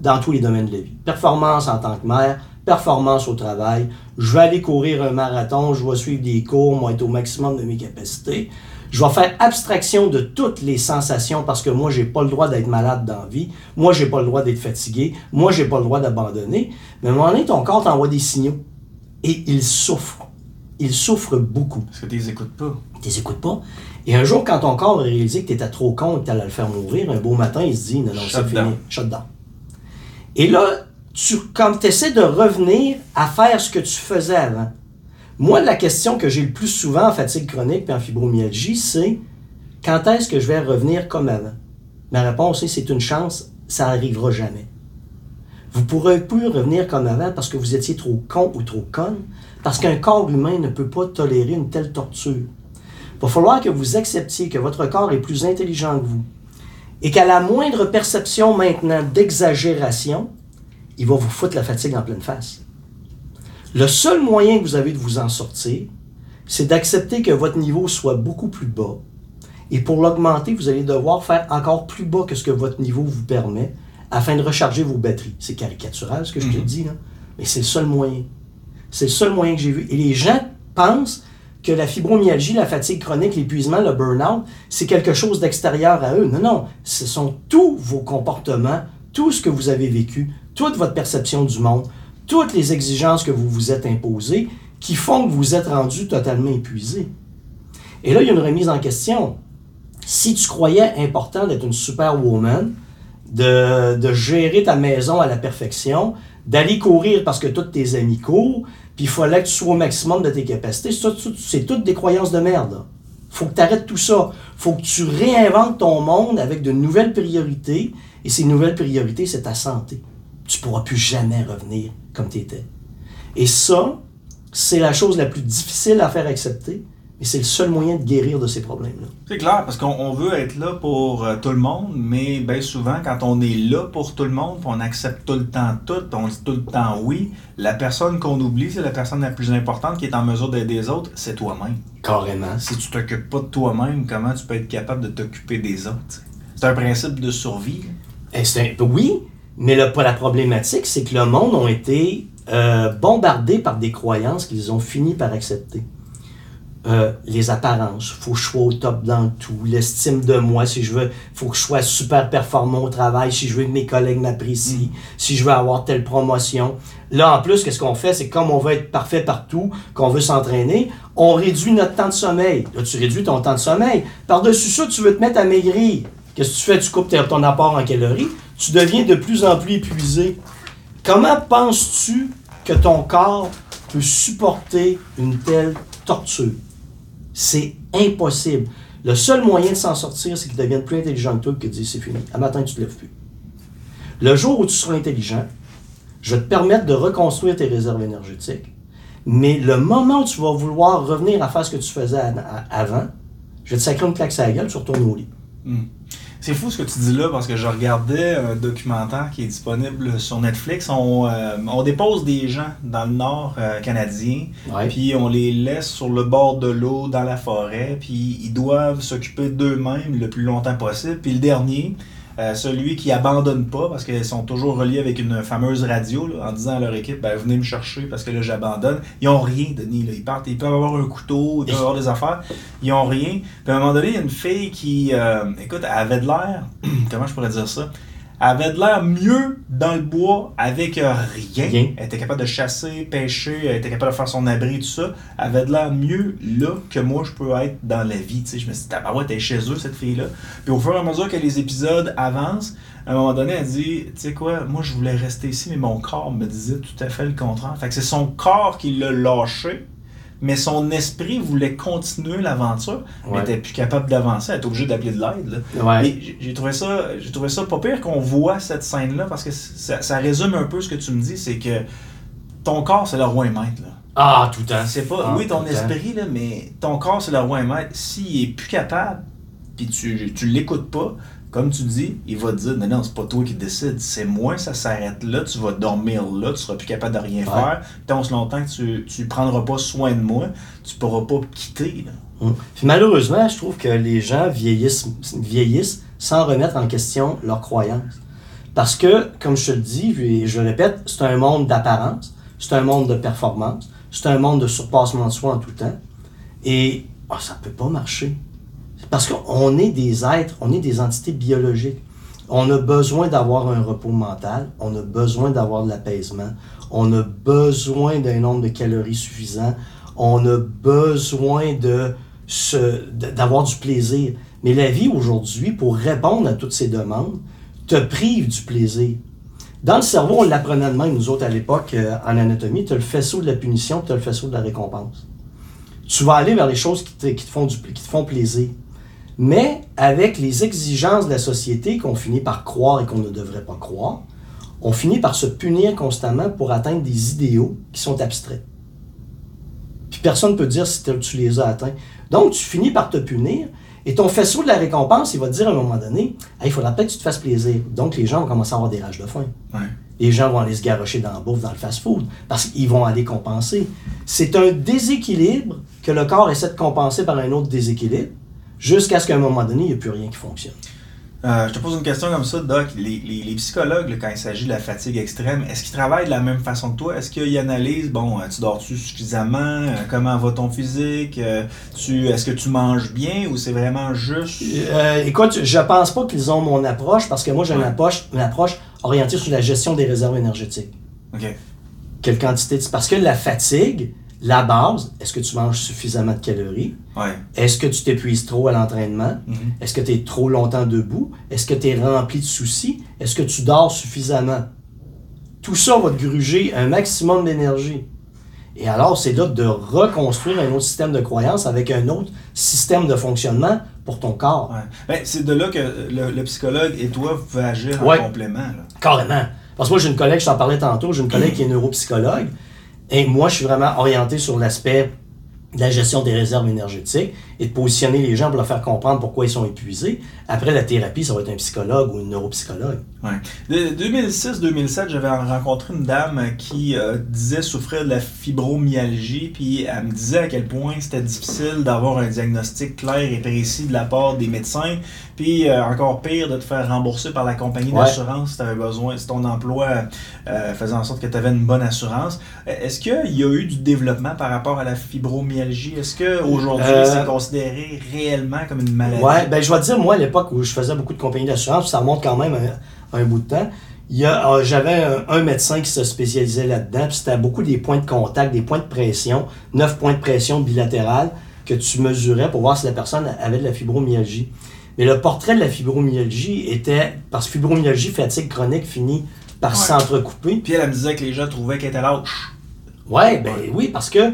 dans tous les domaines de la vie. Performance en tant que mère, performance au travail. Je vais aller courir un marathon, je vais suivre des cours, moi être au maximum de mes capacités. Je vais faire abstraction de toutes les sensations parce que moi, j'ai pas le droit d'être malade dans la vie. Moi, j'ai pas le droit d'être fatigué. Moi, j'ai pas le droit d'abandonner. Mais à un moment donné, ton corps t'envoie des signaux. Et il souffre. Il souffre beaucoup Parce que tu les écoutes pas. tu les écoutes pas. Et un jour, quand ton corps a réalisé que tu étais trop con et que tu allais le faire mourir, un beau matin, il se dit non, non, c'est fini, shut down. Et là, tu, quand tu essaies de revenir à faire ce que tu faisais avant, moi, la question que j'ai le plus souvent en fatigue chronique et en fibromyalgie, c'est quand est-ce que je vais revenir comme avant? Ma réponse est c'est une chance, ça n'arrivera jamais. Vous pourrez plus revenir comme avant parce que vous étiez trop con ou trop conne, parce qu'un corps humain ne peut pas tolérer une telle torture. Il va falloir que vous acceptiez que votre corps est plus intelligent que vous et qu'à la moindre perception maintenant d'exagération, il va vous foutre la fatigue en pleine face. Le seul moyen que vous avez de vous en sortir, c'est d'accepter que votre niveau soit beaucoup plus bas. Et pour l'augmenter, vous allez devoir faire encore plus bas que ce que votre niveau vous permet afin de recharger vos batteries. C'est caricatural ce que je te Mhm. dis, là. mais c'est le seul moyen. C'est le seul moyen que j'ai vu. Et les gens pensent que la fibromyalgie, la fatigue chronique, l'épuisement, le burn-out, c'est quelque chose d'extérieur à eux. Non, non. Ce sont tous vos comportements, tout ce que vous avez vécu, toute votre perception du monde, toutes les exigences que vous vous êtes imposées qui font que vous êtes rendu totalement épuisé. Et là, il y a une remise en question. Si tu croyais important d'être une superwoman, de, de gérer ta maison à la perfection, d'aller courir parce que tous tes amis courent, puis il fallait que tu sois au maximum de tes capacités. C'est toutes des croyances de merde. faut que tu arrêtes tout ça. faut que tu réinventes ton monde avec de nouvelles priorités. Et ces nouvelles priorités, c'est ta santé. Tu pourras plus jamais revenir comme tu étais. Et ça, c'est la chose la plus difficile à faire accepter, mais c'est le seul moyen de guérir de ces problèmes-là. C'est clair, parce qu'on on veut être là pour euh, tout le monde, mais bien souvent, quand on est là pour tout le monde, on accepte tout le temps tout, on dit tout le temps oui, la personne qu'on oublie, c'est la personne la plus importante qui est en mesure d'aider les autres, c'est toi-même. Carrément. Si tu t'occupes pas de toi-même, comment tu peux être capable de t'occuper des autres? C'est un principe de survie. Eh, c'est un- oui, mais le- la problématique, c'est que le monde a été euh, bombardé par des croyances qu'ils ont fini par accepter. Euh, les apparences, faut que je sois au top dans tout, l'estime de moi, si je veux, faut que je sois super performant au travail, si je veux que mes collègues m'apprécient, si je veux avoir telle promotion. Là, en plus, qu'est-ce qu'on fait? C'est comme on veut être parfait partout, qu'on veut s'entraîner, on réduit notre temps de sommeil. Là, tu réduis ton temps de sommeil. Par-dessus ça, tu veux te mettre à maigrir. Qu'est-ce que tu fais? Tu coupes ton apport en calories. Tu deviens de plus en plus épuisé. Comment penses-tu que ton corps peut supporter une telle torture? C'est impossible. Le seul moyen de s'en sortir, c'est qu'il devienne plus intelligent que toi et qu'il dise c'est fini. À matin, tu te lèves plus. Le jour où tu seras intelligent, je vais te permettre de reconstruire tes réserves énergétiques. Mais le moment où tu vas vouloir revenir à faire ce que tu faisais à- à- avant, je vais te sacrer une claque sur la gueule, tu retournes au lit. Hmm. C'est fou ce que tu dis là parce que je regardais un documentaire qui est disponible sur Netflix. On, euh, on dépose des gens dans le nord euh, canadien, Ouais. puis on les laisse sur le bord de l'eau, dans la forêt, puis ils doivent s'occuper d'eux-mêmes le plus longtemps possible. Puis le dernier, euh, celui qui abandonne pas parce qu'ils sont toujours reliés avec une fameuse radio là, en disant à leur équipe ben, venez me chercher parce que là j'abandonne. Ils ont rien, Denis. Là. Ils partent, ils peuvent avoir un couteau, ils peuvent avoir des affaires. Ils ont rien. Puis à un moment donné, il y a une fille qui, euh, écoute, elle avait de l'air, comment je pourrais dire ça? Elle avait de l'air mieux dans le bois avec euh, rien. Rien. Elle était capable de chasser, pêcher, elle était capable de faire son abri, tout ça. Elle avait de l'air mieux là que moi je peux être dans la vie. Tu sais, je me suis dit, tabarouette, elle est chez eux, cette fille-là. Puis au fur et à mesure que les épisodes avancent, à un moment donné, elle dit, tu sais quoi, moi je voulais rester ici, mais mon corps me disait tout à fait le contraire. Fait que c'est son corps qui l'a lâché, mais son esprit voulait continuer l'aventure, mais Ouais. elle était plus capable d'avancer, elle était obligée d'appeler de l'aide. là. Ouais. J'ai- trouvé ça, j'ai trouvé ça pas pire qu'on voit cette scène-là parce que ça, ça résume un peu ce que tu me dis, c'est que ton corps c'est le roi et maître. Là. Ah, tout le temps. C'est pas, Ah, oui, ton esprit là, mais ton corps c'est le roi et maître. S'il est plus capable, puis tu, tu l'écoutes pas, comme tu dis, il va te dire non non c'est pas toi qui décides, c'est moi, ça s'arrête là, tu vas dormir là, tu seras plus capable de rien Ouais. faire. Tant longtemps que tu, tu prendras pas soin de moi, tu pourras pas me quitter. Là. Hum. Puis malheureusement, je trouve que les gens vieillissent, vieillissent sans remettre en question leurs croyances. Parce que, comme je te le dis, et je le répète, c'est un monde d'apparence, c'est un monde de performance, c'est un monde de surpassement de soi en tout temps. Et ah, ça ne peut pas marcher. Parce qu'on est des êtres, on est des entités biologiques. On a besoin d'avoir un repos mental, on a besoin d'avoir de l'apaisement, on a besoin d'un nombre de calories suffisant, on a besoin de d'avoir du plaisir. Mais la vie aujourd'hui, pour répondre à toutes ces demandes, te prive du plaisir. Dans le cerveau, on l'apprenait de même, nous autres, à l'époque, euh, en anatomie, tu as le faisceau de la punition, tu as le faisceau de la récompense. Tu vas aller vers les choses qui te, qui te font, du, qui te font plaisir. Mais avec les exigences de la société qu'on finit par croire et qu'on ne devrait pas croire, on finit par se punir constamment pour atteindre des idéaux qui sont abstraits. Puis personne ne peut dire si tu les as atteints. Donc tu finis par te punir et ton faisceau de la récompense, il va te dire à un moment donné, Hey, il faudra peut-être que tu te fasses plaisir. Donc les gens vont commencer à avoir des rages de faim. Ouais. Les gens vont aller se garrocher dans la bouffe, dans le fast-food, parce qu'ils vont aller compenser. C'est un déséquilibre que le corps essaie de compenser par un autre déséquilibre, jusqu'à ce qu'à un moment donné, il n'y ait plus rien qui fonctionne. Euh, je te pose une question comme ça, Doc. Les, les- les psychologues, là, quand il s'agit de la fatigue extrême, est-ce qu'ils travaillent de la même façon que toi? Est-ce qu'ils analysent, bon, euh, tu dors-tu suffisamment? Euh, comment va ton physique? Tu, est-ce que tu manges bien ou c'est vraiment juste... Euh, écoute, je pense pas qu'ils ont mon approche, parce que moi, j'ai une approche, une approche orientée sur la gestion des réserves énergétiques. OK. Quelle quantité de- Parce que la fatigue, la base, est-ce que tu manges suffisamment de calories? Ouais. Est-ce que tu t'épuises trop à l'entraînement? Mhm. Est-ce que tu es trop longtemps debout? Est-ce que tu es rempli de soucis? Est-ce que tu dors suffisamment? Tout ça va te gruger un maximum d'énergie. Et alors, c'est là de reconstruire un autre système de croyance avec un autre système de fonctionnement pour ton corps. Ouais. Ben, c'est de là que le, le psychologue et toi, vous pouvez agir Ouais. en complément. là. Carrément. Parce que moi, j'ai une collègue, je t'en parlais tantôt, j'ai une collègue qui est neuropsychologue. Et moi, je suis vraiment orienté sur l'aspect de la gestion des réserves énergétiques et de positionner les gens pour leur faire comprendre pourquoi ils sont épuisés. Après, la thérapie, ça va être un psychologue ou une neuropsychologue. Ouais. De 2006-2007, j'avais rencontré une dame qui euh, disait souffrir de la fibromyalgie, puis elle me disait à quel point c'était difficile d'avoir un diagnostic clair et précis de la part des médecins, puis euh, encore pire de te faire rembourser par la compagnie Ouais. d'assurance si tu avais besoin, si ton emploi euh, faisait en sorte que tu avais une bonne assurance. Est-ce qu'il y a eu du développement par rapport à la fibromyalgie? Est-ce qu'aujourd'hui Euh, c'est considéré réellement comme une maladie? Ouais, ben je vais te dire, moi, à l'époque où je faisais beaucoup de compagnies d'assurance, ça remonte quand même un, un bout de temps. Euh, j'avais un, un médecin qui se spécialisait là-dedans, puis c'était beaucoup des points de contact, des points de pression, neuf points de pression bilatérales que tu mesurais pour voir si la personne avait de la fibromyalgie. Mais le portrait de la fibromyalgie était, parce que fibromyalgie, fatigue chronique, finit par Ouais. s'entrecouper. Puis elle, elle me disait que les gens trouvaient qu'elle était lâche. Ouais, ben oui, parce que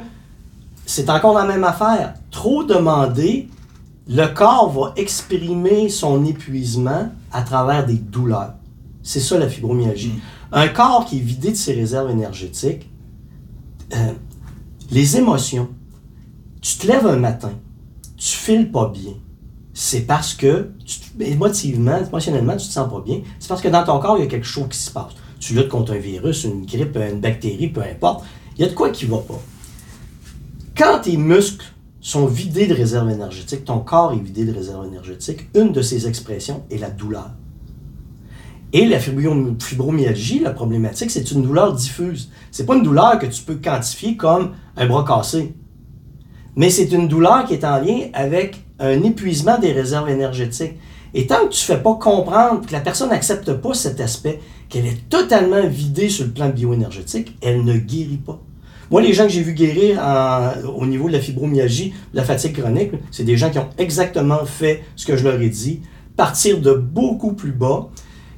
c'est encore la même affaire. Trop demandé, le corps va exprimer son épuisement à travers des douleurs. C'est ça la fibromyalgie. Mm. Un corps qui est vidé de ses réserves énergétiques, euh, les émotions, tu te lèves un matin, tu files pas bien. C'est parce que, tu émotivement, émotionnellement, tu te sens pas bien. C'est parce que dans ton corps, il y a quelque chose qui se passe. Tu luttes contre un virus, une grippe, une bactérie, peu importe. Il y a de quoi qui va pas. Quand tes muscles sont vidés de réserves énergétiques, ton corps est vidé de réserves énergétiques, une de ces expressions est la douleur. Et la fibrom- fibromyalgie, la problématique, c'est une douleur diffuse. C'est pas une douleur que tu peux quantifier comme un bras cassé. Mais c'est une douleur qui est en lien avec un épuisement des réserves énergétiques. Et tant que tu ne fais pas comprendre, que la personne n'accepte pas cet aspect, qu'elle est totalement vidée sur le plan bioénergétique, elle ne guérit pas. Moi, les gens que j'ai vu guérir au niveau de la fibromyalgie, de la fatigue chronique, c'est des gens qui ont exactement fait ce que je leur ai dit, partir de beaucoup plus bas.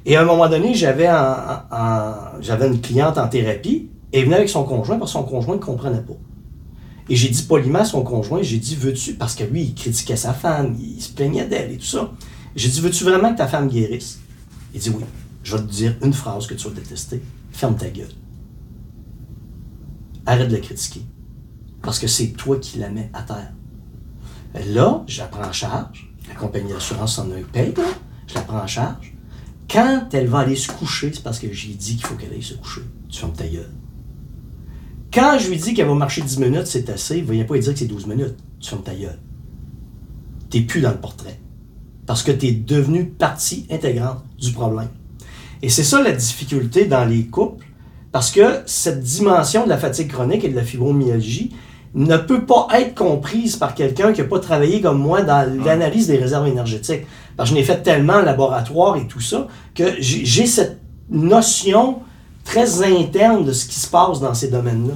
Et à un moment donné, j'avais j'avais une cliente en thérapie et elle venait avec son conjoint parce que son conjoint ne comprenait pas. Et j'ai dit poliment à son conjoint, j'ai dit, veux-tu, parce que lui, il critiquait sa femme, il se plaignait d'elle et tout ça. J'ai dit, veux-tu vraiment que ta femme guérisse? Il dit, oui. Je vais te dire une phrase que tu vas détester. Ferme ta gueule. Arrête de la critiquer. Parce que c'est toi qui la mets à terre. Là, je la prends en charge. La compagnie d'assurance en a paye, là. Je la prends en charge. Quand elle va aller se coucher, c'est parce que j'ai dit qu'il faut qu'elle aille se coucher. Tu fermes ta gueule. Quand je lui dis qu'elle va marcher 10 minutes, c'est assez, ne vient pas lui dire que c'est 12 minutes. Tu fermes ta gueule. T'es plus dans le portrait. Parce que tu es devenu partie intégrante du problème. Et c'est ça la difficulté dans les couples, parce que cette dimension de la fatigue chronique et de la fibromyalgie ne peut pas être comprise par quelqu'un qui n'a pas travaillé comme moi dans l'analyse des réserves énergétiques. Parce que je n'ai fait tellement en laboratoire et tout ça, que j'ai j'ai cette notion très interne de ce qui se passe dans ces domaines-là.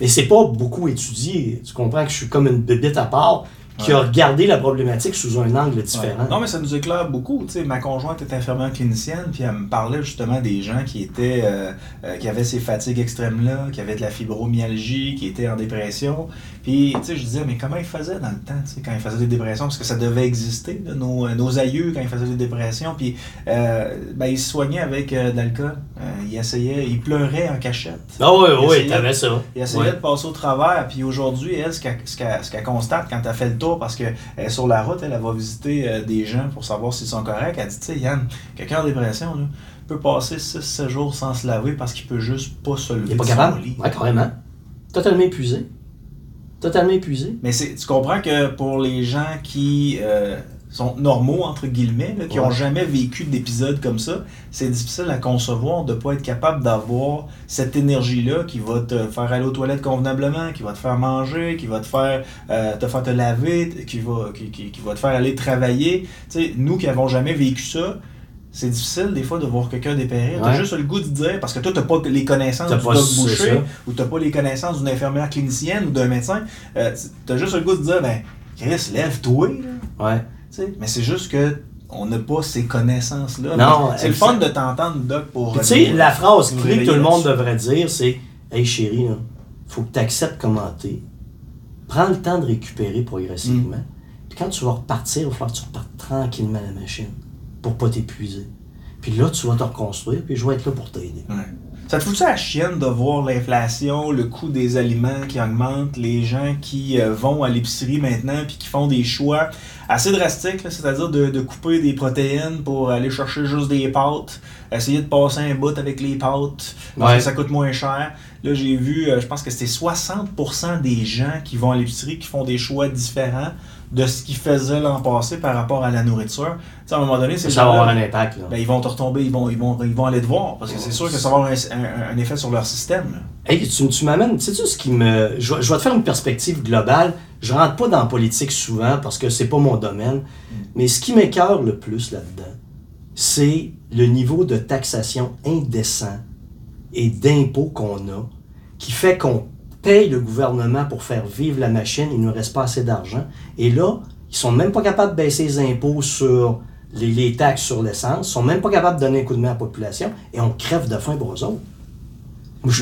Mais c'est pas beaucoup étudié. Tu comprends que je suis comme une bébête à part qui a regardé la problématique sous un angle différent. Non, mais ça nous éclaire beaucoup. Tu sais, ma conjointe est infirmière clinicienne, puis elle me parlait justement des gens qui étaient, euh, euh, qui avaient ces fatigues extrêmes-là, qui avaient de la fibromyalgie, qui étaient en dépression. Puis, tu sais, je disais, mais comment ils faisaient dans le temps, tu sais, quand ils faisaient des dépressions, parce que ça devait exister, là, nos, nos aïeux, quand ils faisaient des dépressions, puis euh, ben, ils se soignaient avec euh, de l'alcool. Euh, ils essayaient, ils pleuraient en cachette. Ah oui, Il oui, t'avais ça. Il essayait Ouais. de passer au travers. Puis aujourd'hui, elle, ce qu'elle constate quand elle fait le tour, parce qu'elle est sur la route, elle, elle va visiter euh, des gens pour savoir s'ils sont corrects. Elle dit, tu sais, Yann, quelqu'un en dépression, là, peut passer 6-7 jours sans se laver parce qu'il peut juste pas se lever Il n'est pas capable? lit. Ouais, carrément. Totalement épuisé. Totalement épuisé. Mais tu comprends que pour les gens qui euh, sont normaux, entre guillemets, là, qui n'ont Ouais. jamais vécu d'épisode comme ça, c'est difficile à concevoir de ne pas être capable d'avoir cette énergie-là qui va te faire aller aux toilettes convenablement, qui va te faire manger, qui va te faire euh, te faire te laver, qui va, qui, qui- qui va te faire aller travailler. Tu sais, nous qui n'avons jamais vécu ça, c'est difficile des fois de voir quelqu'un dépérir. T'as Ouais. juste le goût de dire, parce que toi, t'as pas les connaissances T'as du doc boucher, ou t'as pas les connaissances d'une infirmière clinicienne ou d'un médecin, euh, t'as juste le goût de dire, ben, Chris, lève-toi. Ouais. Mais c'est juste que on n'a pas ces connaissances-là. Non, c'est le fun de t'entendre, Doc, pour. Tu sais, nous- la phrase clé que tout le monde devrait dire, c'est Hey chérie, là, faut que tu acceptes comment t'es. Prends le temps de récupérer progressivement. Puis quand tu vas repartir, il va falloir que tu repartes tranquillement à la machine pour pas t'épuiser. Puis là, tu vas te reconstruire, puis je vais être là pour t'aider. Ouais. Ça te fout ça à la chienne de voir l'inflation, le coût des aliments qui augmente, les gens qui euh, vont à l'épicerie maintenant puis qui font des choix assez drastiques, c'est-à-dire de, de couper des protéines pour aller chercher juste des pâtes, essayer de passer un bout avec les pâtes parce Ouais. que ça coûte moins cher. Là, j'ai vu, euh, je pense que c'était 60% des gens qui vont à l'épicerie qui font des choix différents de ce qu'ils faisaient l'an passé par rapport à la nourriture. Tu sais, à un moment donné, c'est Ça va avoir un impact. Là. ben, ils vont te retomber, ils vont, ils, vont, ils vont aller te voir, parce que c'est sûr que ça va avoir un, un- un effet sur leur système. Hey, tu, tu m'amènes, sais-tu ce qui me. Je, vais- je vais te faire une perspective globale. Je rentre pas dans la politique souvent parce que c'est pas mon domaine. Mais ce qui m'écœure le plus là-dedans, c'est le niveau de taxation indécent et d'impôts qu'on a qui fait qu'on le gouvernement pour faire vivre la machine, il ne reste pas assez d'argent. Et là, ils sont même pas capables de baisser les impôts sur les, taxes sur l'essence, ils sont même pas capables de donner un coup de main à la population et on crève de faim pour eux autres.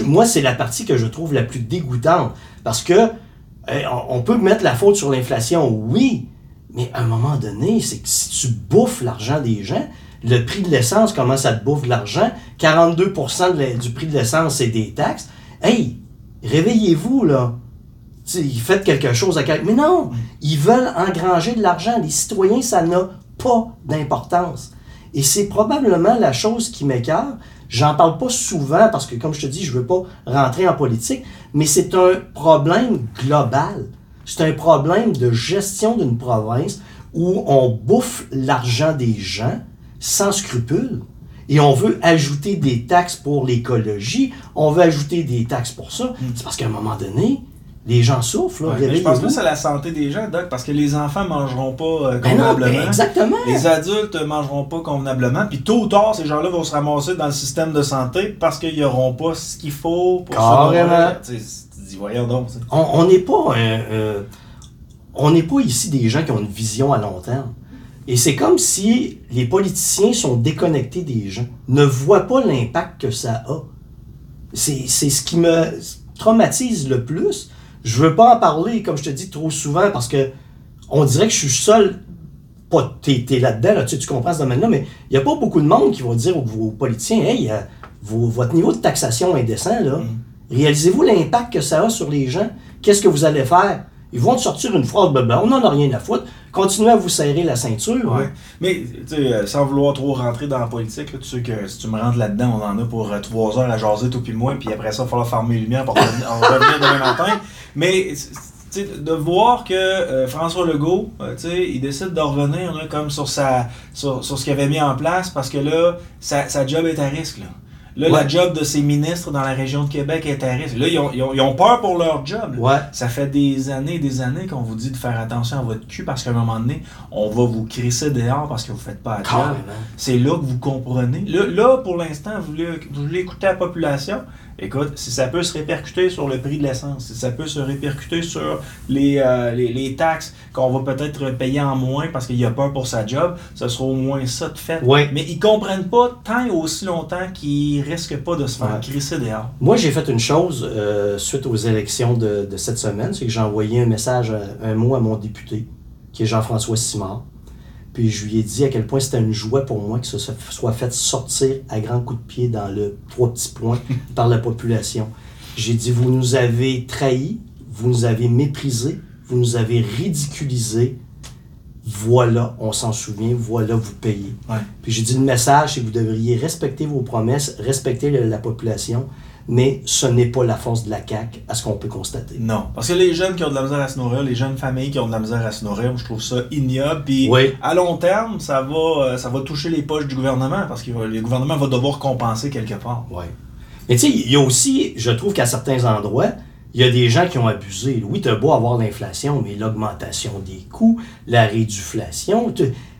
Moi, c'est la partie que je trouve la plus dégoûtante. Parce que euh, on- peut mettre la faute sur l'inflation, oui, mais à un moment donné, c'est que si tu bouffes l'argent des gens, le prix de l'essence commence à te bouffer l'argent, 42 de la- du prix de l'essence, c'est des taxes. Hey, réveillez-vous, là. Sais, faites quelque chose à quelque... Mais non, ils veulent engranger de l'argent. Les citoyens, ça n'a pas d'importance. Et c'est probablement la chose qui m'écœure. J'en parle pas souvent parce que, comme je te dis, je veux pas rentrer en politique, mais c'est un problème global. C'est un problème de gestion d'une province où on bouffe l'argent des gens sans scrupule. Et on veut ajouter des taxes pour l'écologie, on veut ajouter des taxes pour ça. C'est parce qu'à un moment donné, les gens souffrent. Là, Ouais, mais je pense plus à la santé des gens, Doc, parce que les enfants mangeront pas euh, Ben non, convenablement. ben exactement. Les adultes mangeront pas convenablement. Puis tôt ou tard, ces gens-là vont se ramasser dans le système de santé parce qu'ils n'auront pas ce qu'il faut pour Carrément. se dis, voyons donc. On n'est pas euh, on n'est pas ici des gens qui ont une vision à long terme. Et c'est comme si les politiciens sont déconnectés des gens, ne voient pas l'impact que ça a. C'est ce qui me traumatise le plus. Je veux pas en parler, comme je te dis, trop souvent parce que on dirait que je suis seul. Pas, t'es, t'es là-dedans, là, tu, tu comprends ce domaine-là, mais il n'y a pas beaucoup de monde qui va dire aux, aux politiciens Hey, euh, vos- votre niveau de taxation est indécent, là. Réalisez-vous l'impact que ça a sur les gens? Qu'est-ce que vous allez faire? Ils vont te sortir une phrase, ben, ben, on n'en a rien à foutre. Continuez à vous serrer la ceinture. Ouais. Mais, tu sais, euh, sans vouloir trop rentrer dans la politique, là, tu sais que si tu me rentres là-dedans, on en a pour euh, trois heures à jaser, tout puis moi, puis après ça, il va falloir fermer les lumières pour revenir, en revenir demain matin. Mais, de voir que euh, François Legault, euh, il décide de revenir là, comme sur, sa, sur, sur ce qu'il avait mis en place, parce que là, sa, sa job est à risque. Là. Là, la job de ses ministres dans la région de Québec est à risque. Là, ils ont, ils ont, ils ont peur pour leur job. Ouais. Ça fait des années et des années qu'on vous dit de faire attention à votre cul parce qu'à un moment donné, on va vous crisser dehors parce que vous faites pas. Carrément. C'est là que vous comprenez. Là, là, pour l'instant, vous voulez, vous voulez écouter la population. Écoute, si ça peut se répercuter sur le prix de l'essence, si ça peut se répercuter sur les, euh, les, les taxes qu'on va peut-être payer en moins parce qu'il y a peur pour sa job, ce sera au moins ça de fait. Ouais. Mais ils comprennent pas tant et aussi longtemps qu'ils risquent pas de se faire Ouais. crisser dehors. Moi, j'ai fait une chose euh, suite aux élections de, de cette semaine, c'est que j'ai envoyé un message, un, un mot à mon député, qui est Jean-François Simard. Puis je lui ai dit à quel point c'était une joie pour moi que se- soit fait sortir à grands coups de pied dans le trois petits points par la population. J'ai dit, vous nous avez trahis, vous nous avez méprisés, vous nous avez ridiculisés. Voilà, on s'en souvient, voilà, vous payez. Ouais. Puis j'ai dit le message, c'est que vous devriez respecter vos promesses, respecter la population, mais ce n'est pas la force de la CAQ, à ce qu'on peut constater. Non. Parce que les jeunes qui ont de la misère à se nourrir, les jeunes familles qui ont de la misère à se nourrir, je trouve ça ignoble. Puis Oui. à long terme, ça va, euh, ça va toucher les poches du gouvernement parce que le gouvernement va devoir compenser quelque part. Ouais. Mais tu sais, il y a aussi, je trouve qu'à certains endroits, il y a des gens qui ont abusé. Oui, tu as beau avoir l'inflation, mais l'augmentation des coûts, la réduflation,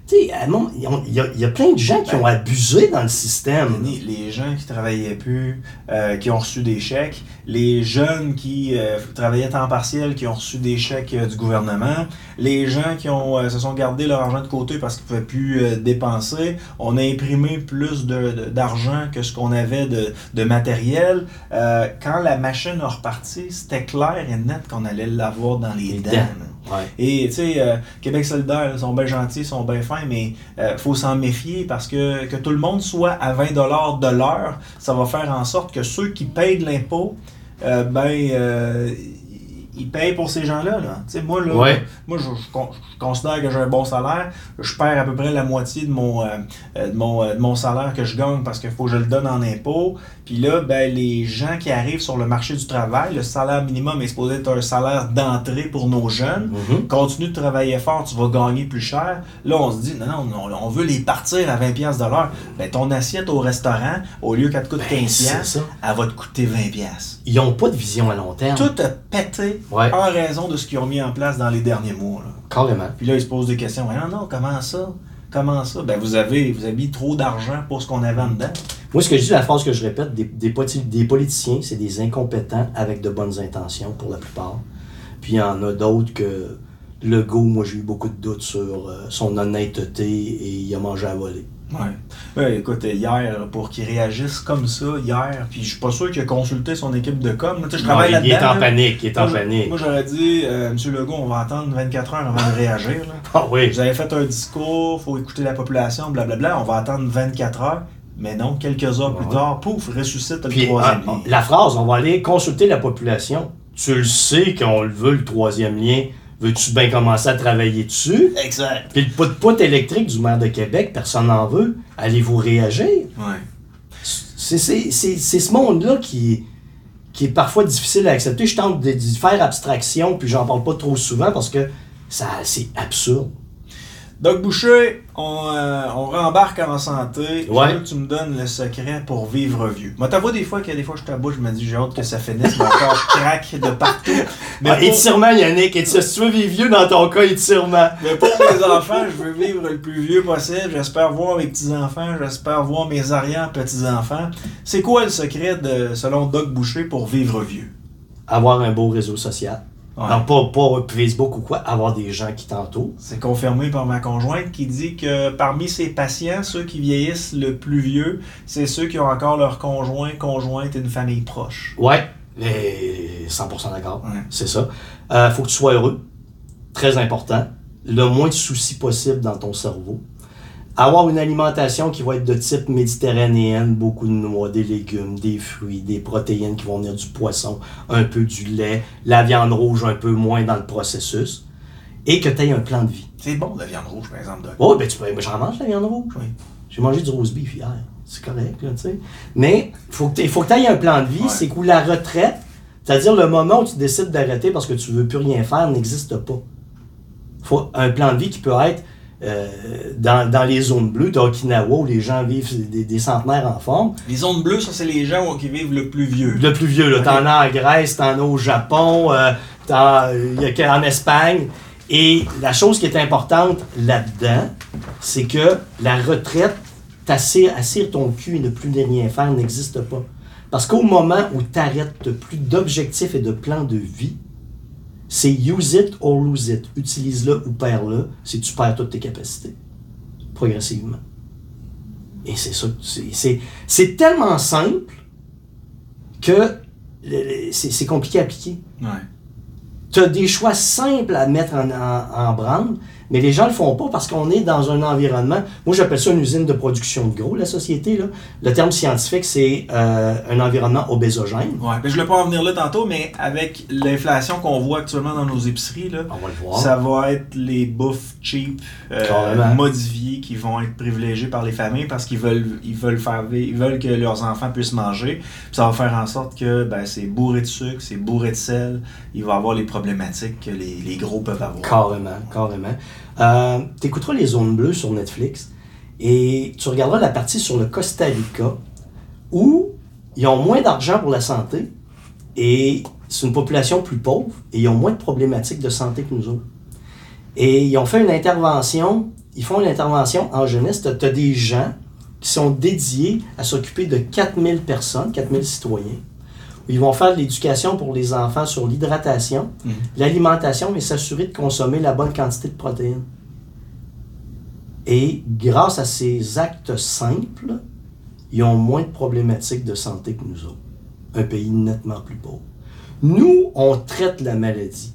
tu sais, moment, il y a- y, plein de gens qui ont abusé dans le système. Les gens qui travaillaient plus, euh, qui ont reçu des chèques, les jeunes qui euh, travaillaient temps partiel, qui ont reçu des chèques euh, du gouvernement, les gens qui ont, euh, se sont gardés leur argent de côté parce qu'ils ne pouvaient plus euh, dépenser. On a imprimé plus de- de- d'argent que ce qu'on avait de, de matériel. Euh, quand la machine a reparti, c'était clair et net qu'on allait l'avoir dans les Les dents. dents. Ouais. Et tu sais, euh, Québec solidaire, ils sont bien gentils, ils sont bien fins, mais il faut s'en méfier parce que que tout le monde soit à 20 de l'heure, ça va faire en sorte que ceux qui payent de l'impôt, euh, ben, euh, ils payent pour ces gens-là. Là. Tu sais, moi, là, Ouais. moi je, je con- je considère que j'ai un bon salaire. Je perds à peu près la moitié de mon, euh, euh, de mon, euh, de mon salaire que je gagne parce qu'il faut que je le donne en impôt. Puis là, ben, les gens qui arrivent sur le marché du travail, le salaire minimum est supposé être un salaire d'entrée pour nos jeunes Mhm. continue de travailler fort, tu vas gagner plus cher. Là, on se dit, non, non, non, on veut les partir à 20$ piastres de l'heure. Ben, ton assiette au restaurant, au lieu qu'elle te coûte Ben, 15$, c'est piastres, ça. elle va te coûter 20$. piastres. Ils n'ont pas de vision à long terme. Tout a pété Ouais. en raison de ce qu'ils ont mis en place dans les derniers mois. là. Carrément. Puis là, ils se posent des questions. Ah non, non, comment ça? Comment ça? Ben, vous avez, trop d'argent pour ce qu'on avait en dedans. Moi, ce que je dis, la phrase que je répète, des, politiciens, c'est des incompétents avec de bonnes intentions pour la plupart. Puis il y en a d'autres que Legault, moi j'ai eu beaucoup de doutes sur euh, son honnêteté et il a mangé à voler. Ouais. Ouais, écoute, hier, pour qu'il réagisse comme ça, hier, puis je suis pas sûr qu'il a consulté son équipe de com. Je travaille il, il est en panique, il est en Moi, panique. Moi, j'aurais dit, euh, Monsieur Legault, on va attendre 24 heures avant de réagir. là. Ah oui. Vous avez fait un discours, faut écouter la population, blablabla. On va attendre 24 heures. Mais non, quelques heures plus tard, pouf, ressuscite le troisième ah, lien. la phrase, on va aller consulter la population. Tu le sais qu'on le veut, le troisième lien. Veux-tu bien commencer à travailler dessus? Exact. Puis le pout-pout électrique du maire de Québec, personne n'en veut. Allez-vous réagir? Ouais. C'est ce monde-là qui, qui est parfois difficile à accepter. Je tente de, d'y faire abstraction, puis j'en parle pas trop souvent parce que ça c'est absurde. Doc Boucher, on, euh, on rembarque en santé. Ouais. Je veux que tu me donnes le secret pour vivre vieux. Moi, t'avoue des fois que des fois je t'aboute, je me dis j'ai hâte que ça finisse, mon corps craque de partout. Mais, Ah, pour, étirement, Yannick, et si tu veux vivre vieux dans ton cas, étirement. mais pour mes enfants, je veux vivre le plus vieux possible. J'espère voir mes petits-enfants, j'espère voir mes arrière-petits-enfants. C'est quoi le secret, de, selon Doc Boucher, pour vivre vieux? Avoir un beau réseau social. Ouais. Pas, pas Facebook ou quoi, avoir des gens qui t'entourent. C'est confirmé par ma conjointe qui dit que parmi ses patients, ceux qui vieillissent le plus vieux, c'est ceux qui ont encore leur conjoint, conjointe et une famille proche. Ouais, et 100% d'accord. Ouais. C'est ça. Euh, faut que tu sois heureux. Très important. Le moins de soucis possible dans ton cerveau. Avoir une alimentation qui va être de type méditerranéenne, beaucoup de noix, des légumes, des fruits, des protéines qui vont venir du poisson, un peu du lait, la viande rouge un peu moins dans le processus, et que tu aies un plan de vie. C'est bon la viande rouge, par exemple. Doc. Oh, ben tu peux, j'en mange la viande rouge. Oui. J'ai mangé du roast beef hier. C'est correct, là, tu sais. Mais faut que il faut que tu aies un plan de vie. Ouais. C'est que la retraite, c'est-à-dire le moment où tu décides d'arrêter parce que tu veux plus rien faire, n'existe pas. faut un plan de vie qui peut être euh, dans, dans les zones bleues d'Okinawa où les gens vivent des, des centenaires en forme. Les zones bleues, ça, c'est les gens qui vivent le plus vieux. Le plus vieux, là, t'en as en Grèce, t'en as au Japon, euh, t'en- y a qu'en Espagne. Et la chose qui est importante là-dedans, c'est que la retraite, t'assire assire ton cul et ne plus rien faire n'existe pas. Parce qu'au moment où tu arrêtes, plus d'objectifs et de plans de vie, c'est use it or lose it. Utilise-le ou perds-le, c'est que tu perds toutes tes capacités. Progressivement. Et c'est ça. c'est- tellement simple que c'est c'est compliqué à appliquer. Ouais. Tu as des choix simples à mettre en, en, en branle, mais les gens le font pas parce qu'on est dans un environnement. Moi, j'appelle ça une usine de production de gros, la société. Là. Le terme scientifique, c'est euh, un environnement obésogène. Ouais. Ben, je ne voulais pas en venir là tantôt, mais avec l'inflation qu'on voit actuellement dans nos épiceries, là, On va le voir. ça va être les bouffes cheap, euh, modifiées, qui vont être privilégiées par les familles parce qu'ils veulent, ils veulent, faire, vi- ils veulent que leurs enfants puissent manger. Puis ça va faire en sorte que ben, c'est bourré de sucre, c'est bourré de sel. Il va avoir les problématiques que les, les gros peuvent avoir. Carrément, carrément. Euh, tu écouteras les zones bleues sur Netflix et tu regarderas la partie sur le Costa Rica où ils ont moins d'argent pour la santé et c'est une population plus pauvre et ils ont moins de problématiques de santé que nous autres. Et ils fait une intervention ils font une intervention en jeunesse. Tu as, des gens qui sont dédiés à s'occuper de 4000 personnes, 4000 citoyens. Ils vont faire de l'éducation pour les enfants sur l'hydratation, Mhm. l'alimentation, mais s'assurer de consommer la bonne quantité de protéines. Et grâce à ces actes simples, ils ont moins de problématiques de santé que nous autres. Un pays nettement plus pauvre. Nous, on traite la maladie.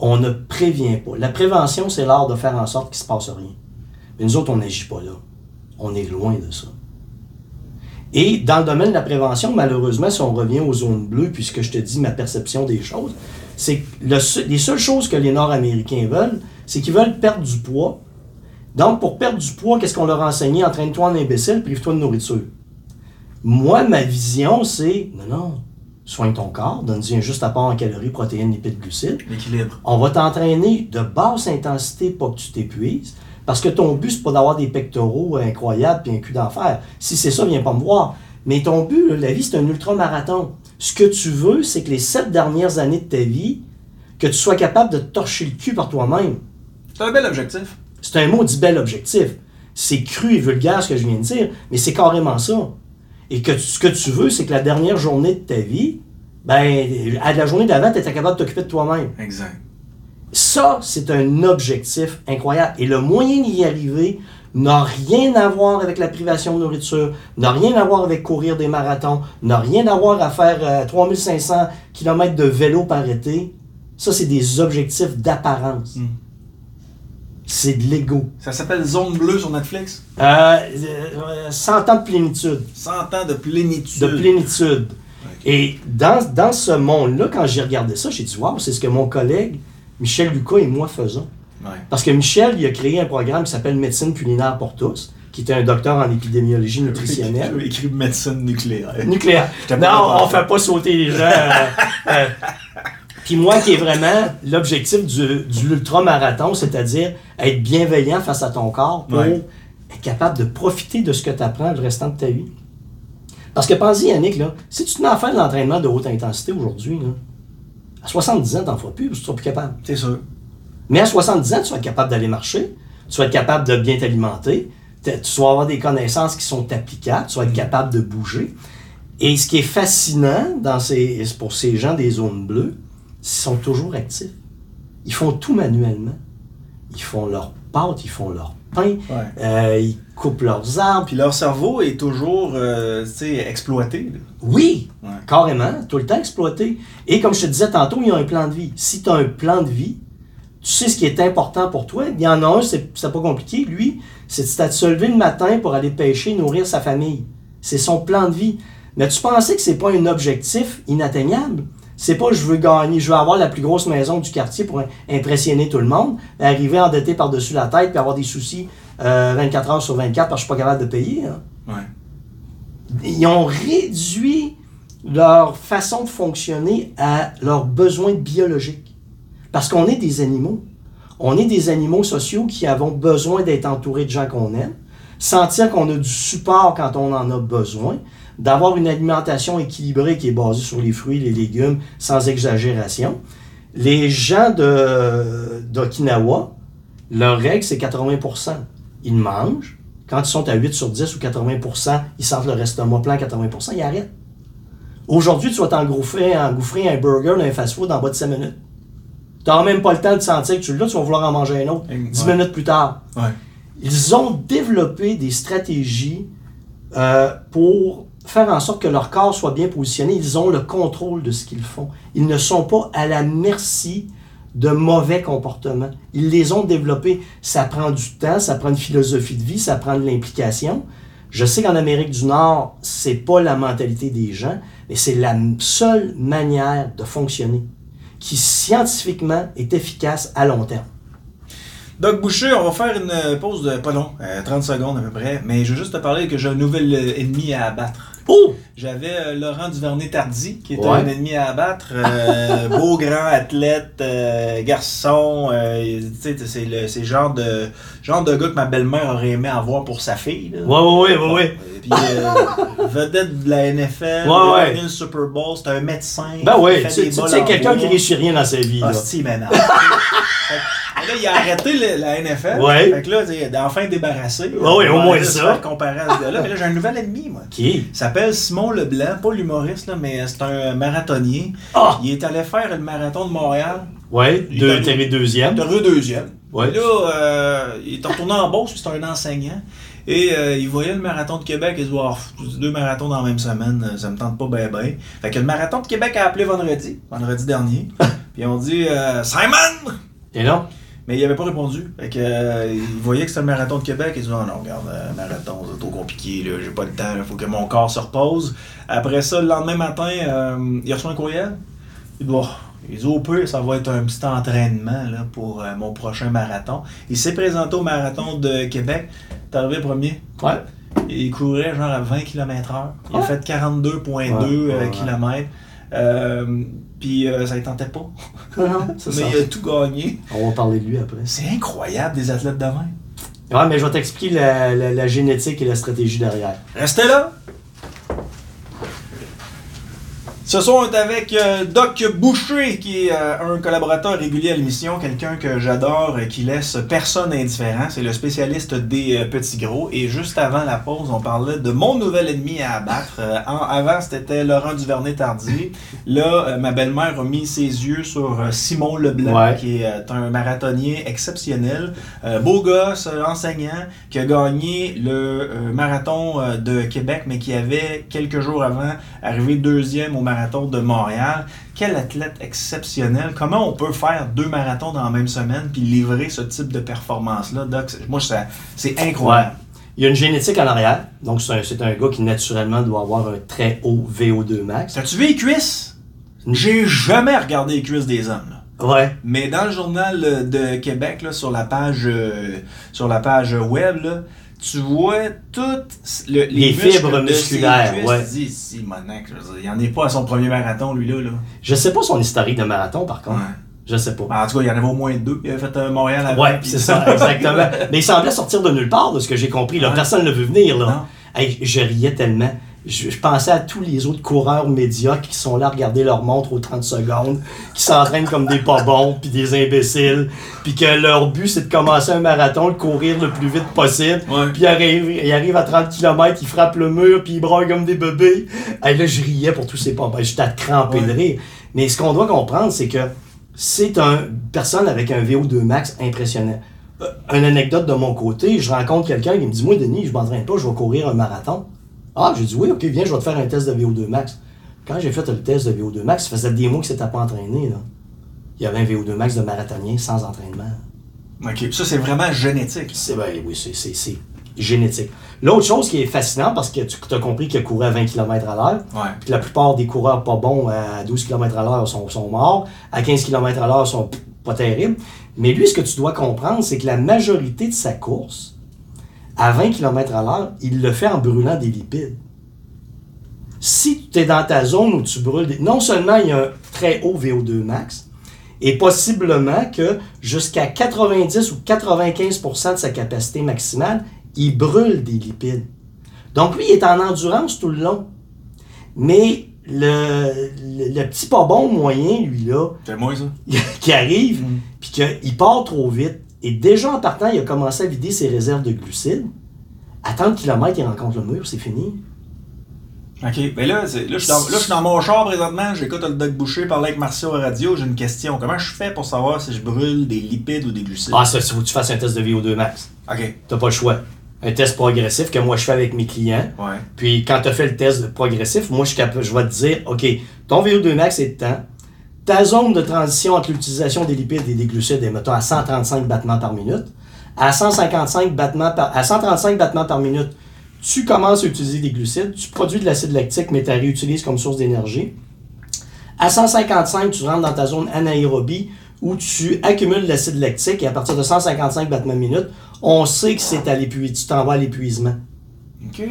On ne prévient pas. La prévention, c'est l'art de faire en sorte qu'il ne se passe rien. Mais nous autres, on n'agit pas là. On est loin de ça. Et dans le domaine de la prévention, malheureusement, si on revient aux zones bleues, puisque je te dis ma perception des choses, c'est que le les seules choses que les Nord-Américains veulent, c'est qu'ils veulent perdre du poids. Donc, pour perdre du poids, qu'est-ce qu'on leur a enseigné? Entraîne-toi en imbécile, prive-toi de nourriture. Moi, ma vision, c'est non, non, soigne ton corps, donne-y un juste apport en calories, protéines, lipides, glucides. L'équilibre. On va t'entraîner de basse intensité pour que tu t'épuises. Parce que ton but, c'est pas d'avoir des pectoraux incroyables puis un cul d'enfer. Si c'est ça, viens pas me voir. Mais ton but, là, la vie, c'est un ultramarathon. Ce que tu veux, c'est que les sept dernières années de ta vie, que tu sois capable de te torcher le cul par toi-même. C'est un bel objectif. C'est un maudit bel objectif. C'est cru et vulgaire ce que je viens de dire, mais c'est carrément ça. Et que ce que tu veux, c'est que la dernière journée de ta vie, ben, à la journée d'avant, tu étais capable de t'occuper de toi-même. Exact. Ça, c'est un objectif incroyable. Et le moyen d'y arriver n'a rien à voir avec la privation de nourriture, n'a rien à voir avec courir des marathons, n'a rien à voir à faire euh, 3500 km de vélo par été. Ça, c'est des objectifs d'apparence. Mm. C'est de l'ego. Ça s'appelle Zone Bleue sur Netflix? Euh, euh, 100 ans de plénitude. 100 ans de plénitude. De plénitude. Et dans, dans ce monde-là, quand j'ai regardé ça, j'ai dit, wow, c'est ce que mon collègue Michel Lucas et moi faisons. Ouais. Parce que Michel, il a créé un programme qui s'appelle Médecine culinaire pour tous, qui était un docteur en épidémiologie nutritionnelle. J'ai écrit médecine nucléaire. Nucléaire. Non, on fait pas sauter les gens. euh, euh. Puis moi, qui est vraiment l'objectif du, du ultramarathon, c'est-à-dire être bienveillant face à ton corps pour Ouais. être capable de profiter de ce que tu apprends le restant de ta vie. Parce que pense-y, Yannick, là, si tu te mets à faire de l'entraînement de haute intensité aujourd'hui, là, à 70 ans, t'en feras plus, parce que tu seras plus capable. C'est sûr. Mais à 70 ans, tu vas être capable d'aller marcher, tu vas être capable de bien t'alimenter, tu vas avoir des connaissances qui sont applicables, tu vas être capable de bouger. Et ce qui est fascinant dans ces, pour ces gens des zones bleues, ils sont toujours actifs. Ils font tout manuellement. Ils font leur pâte, ils font leur pain, euh, ils coupent leurs arbres. Puis leur cerveau est toujours euh, exploité. là. Oui, carrément, tout le temps exploité. Et comme je te disais tantôt, il y a un plan de vie. Si tu as un plan de vie, tu sais ce qui est important pour toi. Il y en a un, c'est c'est pas compliqué. Lui, c'est de se lever le matin pour aller pêcher, nourrir sa famille. C'est son plan de vie. Mais tu pensais que c'est pas un objectif inatteignable? C'est pas je veux gagner, je veux avoir la plus grosse maison du quartier pour impressionner tout le monde, arriver endetté par-dessus la tête puis avoir des soucis euh, 24 heures sur 24 parce que je suis pas capable de payer. hein Ouais. ils ont réduit leur façon de fonctionner à leurs besoins biologiques. Parce qu'on est des animaux. On est des animaux sociaux qui avons besoin d'être entourés de gens qu'on aime, sentir qu'on a du support quand on en a besoin, d'avoir une alimentation équilibrée qui est basée sur les fruits, les légumes, sans exagération. Les gens de- d'Okinawa, leur règle, c'est 80% Ils mangent. Quand ils sont à 8 sur 10 ou 80% ils sentent leur estomac plein à 80% ils arrêtent. Aujourd'hui, tu vas t'engouffrer engouffrer un burger d'un fast-food en bas de 5 minutes. Tu n'auras même pas le temps de sentir que tu l'as, tu vas vouloir en manger un autre. Ouais. 10 minutes plus tard. Ouais. Ils ont développé des stratégies euh, pour faire en sorte que leur corps soit bien positionné. Ils ont le contrôle de ce qu'ils font. Ils ne sont pas à la merci de mauvais comportements. Ils les ont développés. Ça prend du temps, ça prend une philosophie de vie, ça prend de l'implication. Je sais qu'en Amérique du Nord, c'est pas la mentalité des gens, mais c'est la seule manière de fonctionner qui scientifiquement est efficace à long terme. Doc Boucher, on va faire une euh, pause de pas long, euh, 30 secondes à peu près, mais je veux juste te parler que j'ai un nouvel euh, ennemi à abattre. Oh! J'avais euh, Laurent Duvernay-Tardy, qui est Ouais. un ennemi à abattre. euh, beau, grand, athlète, euh, garçon. c'est le genre de, genre de gars que ma belle-mère aurait aimé avoir pour sa fille. là. Ouais, ouais, ouais, ouais, ouais. Puis vedette de la NFL, Ouais, a ouais. Super Bowl, c'est un médecin. Ben fait tu sais, quelqu'un qui réussit rien dans sa vie. là. Hostie, man. Là, il a arrêté le- la NFL. Ouais. Fait que là, il est enfin débarrassé. Ouais, au moins ça. comparer à ce gars-là. Mais là, j'ai un nouvel ennemi, moi. Qui? Il s'appelle Simon Leblanc, pas l'humoriste, là, mais c'est un marathonnier. Ah! Il est allé faire le marathon de Montréal. Ouais, Il est t'es deuxième. De rue deuxième. Ouais. Puis là, euh, il est retourné en Beauce, puis c'est un enseignant. Et euh, il voyait le marathon de Québec, il se dit Ah, pff, deux marathons dans la même semaine, ça me tente pas bien ben. Fait que le marathon de Québec a appelé vendredi, vendredi dernier. puis on dit euh, Simon! Et non? Mais il avait pas répondu. Fait que, euh, il voyait que c'était le marathon de Québec. Il dit Non, non, regarde, euh, marathon, c'est trop compliqué, là, j'ai pas le temps, il faut que mon corps se repose. Après ça, le lendemain matin, euh, il reçoit un courriel. Il dit, Oh, il dit, au pire, ça va être un petit entraînement là, pour euh, mon prochain marathon. Il s'est présenté au marathon de Québec. T'es arrivé premier? Ouais. Il courait genre à 20 km/h. Il a fait 42,2 Ouais, euh. Euh, Puis euh, ça ne tentait pas. Non, c'est Mais ça. il a tout gagné. On va parler de lui après. C'est incroyable des athlètes de même. Ouais, mais je vais t'expliquer la, la- la génétique et la stratégie derrière. Restez là. Ce soir, on est avec euh, Doc Boucher, qui est euh, un collaborateur régulier à l'émission, quelqu'un que j'adore, et qui laisse personne indifférent. C'est le spécialiste des euh, petits gros. Et juste avant la pause, on parlait de mon nouvel ennemi à abattre. Euh, en- avant, c'était Laurent Duvernay-Tardy. Là, euh, ma belle-mère a mis ses yeux sur euh, Simon Leblanc, Ouais. qui est euh, un marathonnier exceptionnel. Euh, beau gosse, euh, enseignant, qui a gagné le euh, marathon euh, de Québec, mais qui avait quelques jours avant arrivé deuxième au marathon de Montréal. Quel athlète exceptionnel. Comment on peut faire deux marathons dans la même semaine puis livrer ce type de performance-là? Doc, moi, c'est incroyable. Il y a une génétique en arrière. Donc, c'est un, gars qui, naturellement, doit avoir un très haut VO2 max. T'as-tu vu les cuisses? J'ai jamais regardé les cuisses des hommes. là. Ouais. Mais dans le journal euh, de Québec, là, sur la page euh, sur la page web, là, tu vois toutes le- les, fibres musculaires, cuisses. ouais. Tu dis, si, Monac, il en est pas à son premier marathon, lui, là. Je sais pas son historique de marathon, par contre. Ouais. Je sais pas. En tout cas, il y en avait au moins deux. Il avait fait euh, Montréal avant. Ouais, c'est ça, exactement. Mais il semblait sortir de nulle part, de ce que j'ai compris. Là. Personne ne l'a vu venir. Là. Hey, je riais tellement. Je, je pensais à tous les autres coureurs médiocres qui sont là à regarder leur montre aux 30 secondes, qui s'entraînent comme des pas bons, puis des imbéciles, puis que leur but c'est de commencer un marathon, de courir le plus vite possible, puis ils arrivent, ils arrivent à 30 km, ils frappent le mur, puis ils braillent comme des bébés. Hey, là, je riais pour tous ces pas. Ben, J'étais à cramper de rire. Mais ce qu'on doit comprendre, c'est que c'est une personne avec un VO2 max impressionnant. Euh, Une anecdote de mon côté, je rencontre quelqu'un qui me dit Moi, Denis, je m'entraîne pas, je vais courir un marathon. Ah, j'ai dit Oui, ok, viens, je vais te faire un test de VO2 max. Quand j'ai fait le test de VO2 max, ça faisait des mois que c'était pas entraîné. Là. Il y avait un VO2 max de marathonien sans entraînement. OK. Ça, c'est vraiment génétique. C'est ben, oui, c'est- génétique. L'autre chose qui est fascinante, parce que tu as compris qu'il courait à 20 km à l'heure, Ouais. puis que la plupart des coureurs pas bons à 12 km à l'heure sont, sont morts, à 15 km à l'heure sont pas terribles. Mais lui, ce que tu dois comprendre, c'est que la majorité de sa course, à 20 km à l'heure, il le fait en brûlant des lipides. Si tu es dans ta zone où tu brûles, des- non seulement il y a un très haut VO2 max, et possiblement que jusqu'à 90 ou 95% de sa capacité maximale, il brûle des lipides. Donc lui, il est en endurance tout le long. Mais le, le, le petit pas bon moyen, lui, là, C'est moi, ça? qui arrive, Mm. puis qu'il part trop vite, et déjà en partant, il a commencé à vider ses réserves de glucides. À 30 km, il rencontre le mur, c'est fini. OK. Mais là, c'est- là, je suis dans, là, je suis dans mon char présentement. J'écoute le Doc Boucher parler avec Martial à radio. J'ai une question. Comment je fais pour savoir si je brûle des lipides ou des glucides? Ah, ça, il faut que tu fasses un test de VO2 max. OK. T'as pas le choix. Un test progressif que moi je fais avec mes clients. Ouais. Puis quand tu as fait le test progressif, moi je, je vais te dire, OK, ton VO2 max est de temps. Ta zone de transition entre l'utilisation des lipides et des glucides est, mettons, à 135 battements par minute. À 155 battements par, à 135 battements par minute, tu commences à utiliser des glucides, tu produis de l'acide lactique, mais tu la réutilises comme source d'énergie. À 155, tu rentres dans ta zone anaérobie où tu accumules de l'acide lactique et à partir de 155 battements minute, on sait que c'est à l'épuisement, tu t'en vas à l'épuisement. OK.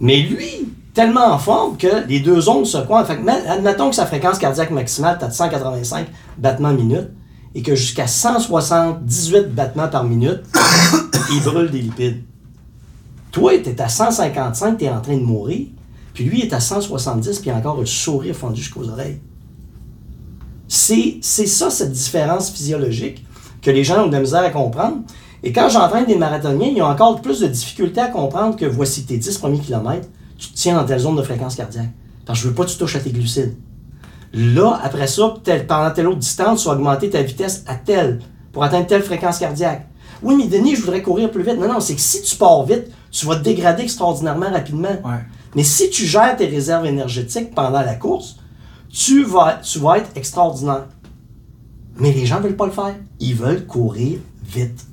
Mais lui, tellement en forme que les deux zones se coincent. Fait que, admettons que sa fréquence cardiaque maximale est de 185 battements minute et que jusqu'à 178 battements par minute, il brûle des lipides. Toi, tu es à 155, tu es en train de mourir. Puis lui, il est à 170, puis encore le sourire fendu jusqu'aux oreilles. C'est c'est ça, cette différence physiologique que les gens ont de la misère à comprendre. Et quand j'entraîne des marathoniens, ils ont encore plus de difficultés à comprendre que voici tes 10 premiers kilomètres, tu te tiens dans telle zone de fréquence cardiaque. Parce que je veux pas que tu touches à tes glucides. Là, après ça, tel- pendant telle autre distance, tu vas augmenter ta vitesse à telle, pour atteindre telle fréquence cardiaque. Oui, mais Denis, je voudrais courir plus vite. Non, non, c'est que si tu pars vite, tu vas te dégrader extraordinairement rapidement. Ouais. Mais si tu gères tes réserves énergétiques pendant la course, tu vas, tu vas être extraordinaire. Mais les gens ne veulent pas le faire. Ils veulent courir vite.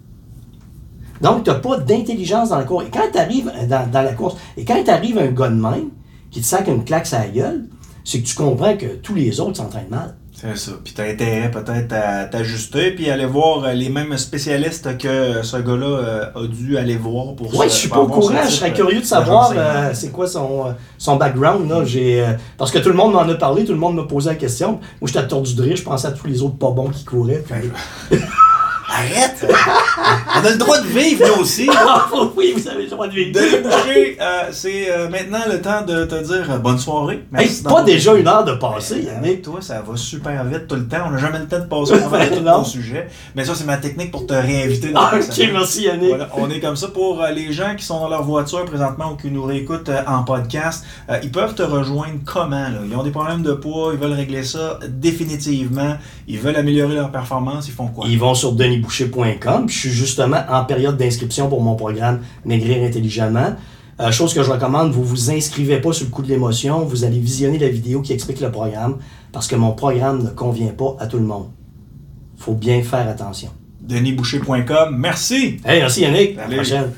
Donc, tu n'as pas d'intelligence dans la course. Et quand tu arrives dans, dans la course, et quand tu arrives un gars de même qui te sac une claque à la gueule, c'est que tu comprends que tous les autres s'entraînent mal. C'est ça. Puis t'as intérêt peut-être à t'ajuster, puis aller voir euh, les mêmes spécialistes que ce gars-là euh, a dû aller voir pour Ouais, se- je suis pas au courant. Je serais euh, curieux de savoir euh, c'est quoi son, euh, son background. Là. J'ai, euh, parce que tout le monde m'en a parlé, tout le monde m'a posé la question. Moi, j'étais tordu de rire, je pensais à tous les autres pas bons qui couraient. puis- Arrête! On a le droit de vivre, nous aussi. Ah, oui, vous avez le droit de vivre. Denis Boucher, euh, c'est euh, maintenant le temps de te dire euh, bonne soirée. Hey, c'est pas déjà une heure de passer, Yannick. Toi, ça va super vite tout le temps. On n'a jamais le temps de passer travers de tout ton sujet. Mais ça, c'est ma technique pour te réinviter dans Ah, ok, merci Yannick. Voilà, on est comme ça pour les gens qui sont dans leur voiture présentement ou qui nous réécoutent en podcast. ils peuvent te rejoindre comment? Là? Ils ont des problèmes de poids, ils veulent régler ça définitivement. Ils veulent améliorer leur performance, ils font quoi? Ils vont sur denisboucher.com. puis Je suis justement en période d'inscription pour mon programme Maigrir intelligemment. Euh, chose que je recommande, vous vous inscrivez pas sur le coup de l'émotion, vous allez visionner la vidéo qui explique le programme, parce que mon programme ne convient pas à tout le monde. faut bien faire attention. DenisBoucher.com. Merci! Hey, merci Yannick. À la prochaine.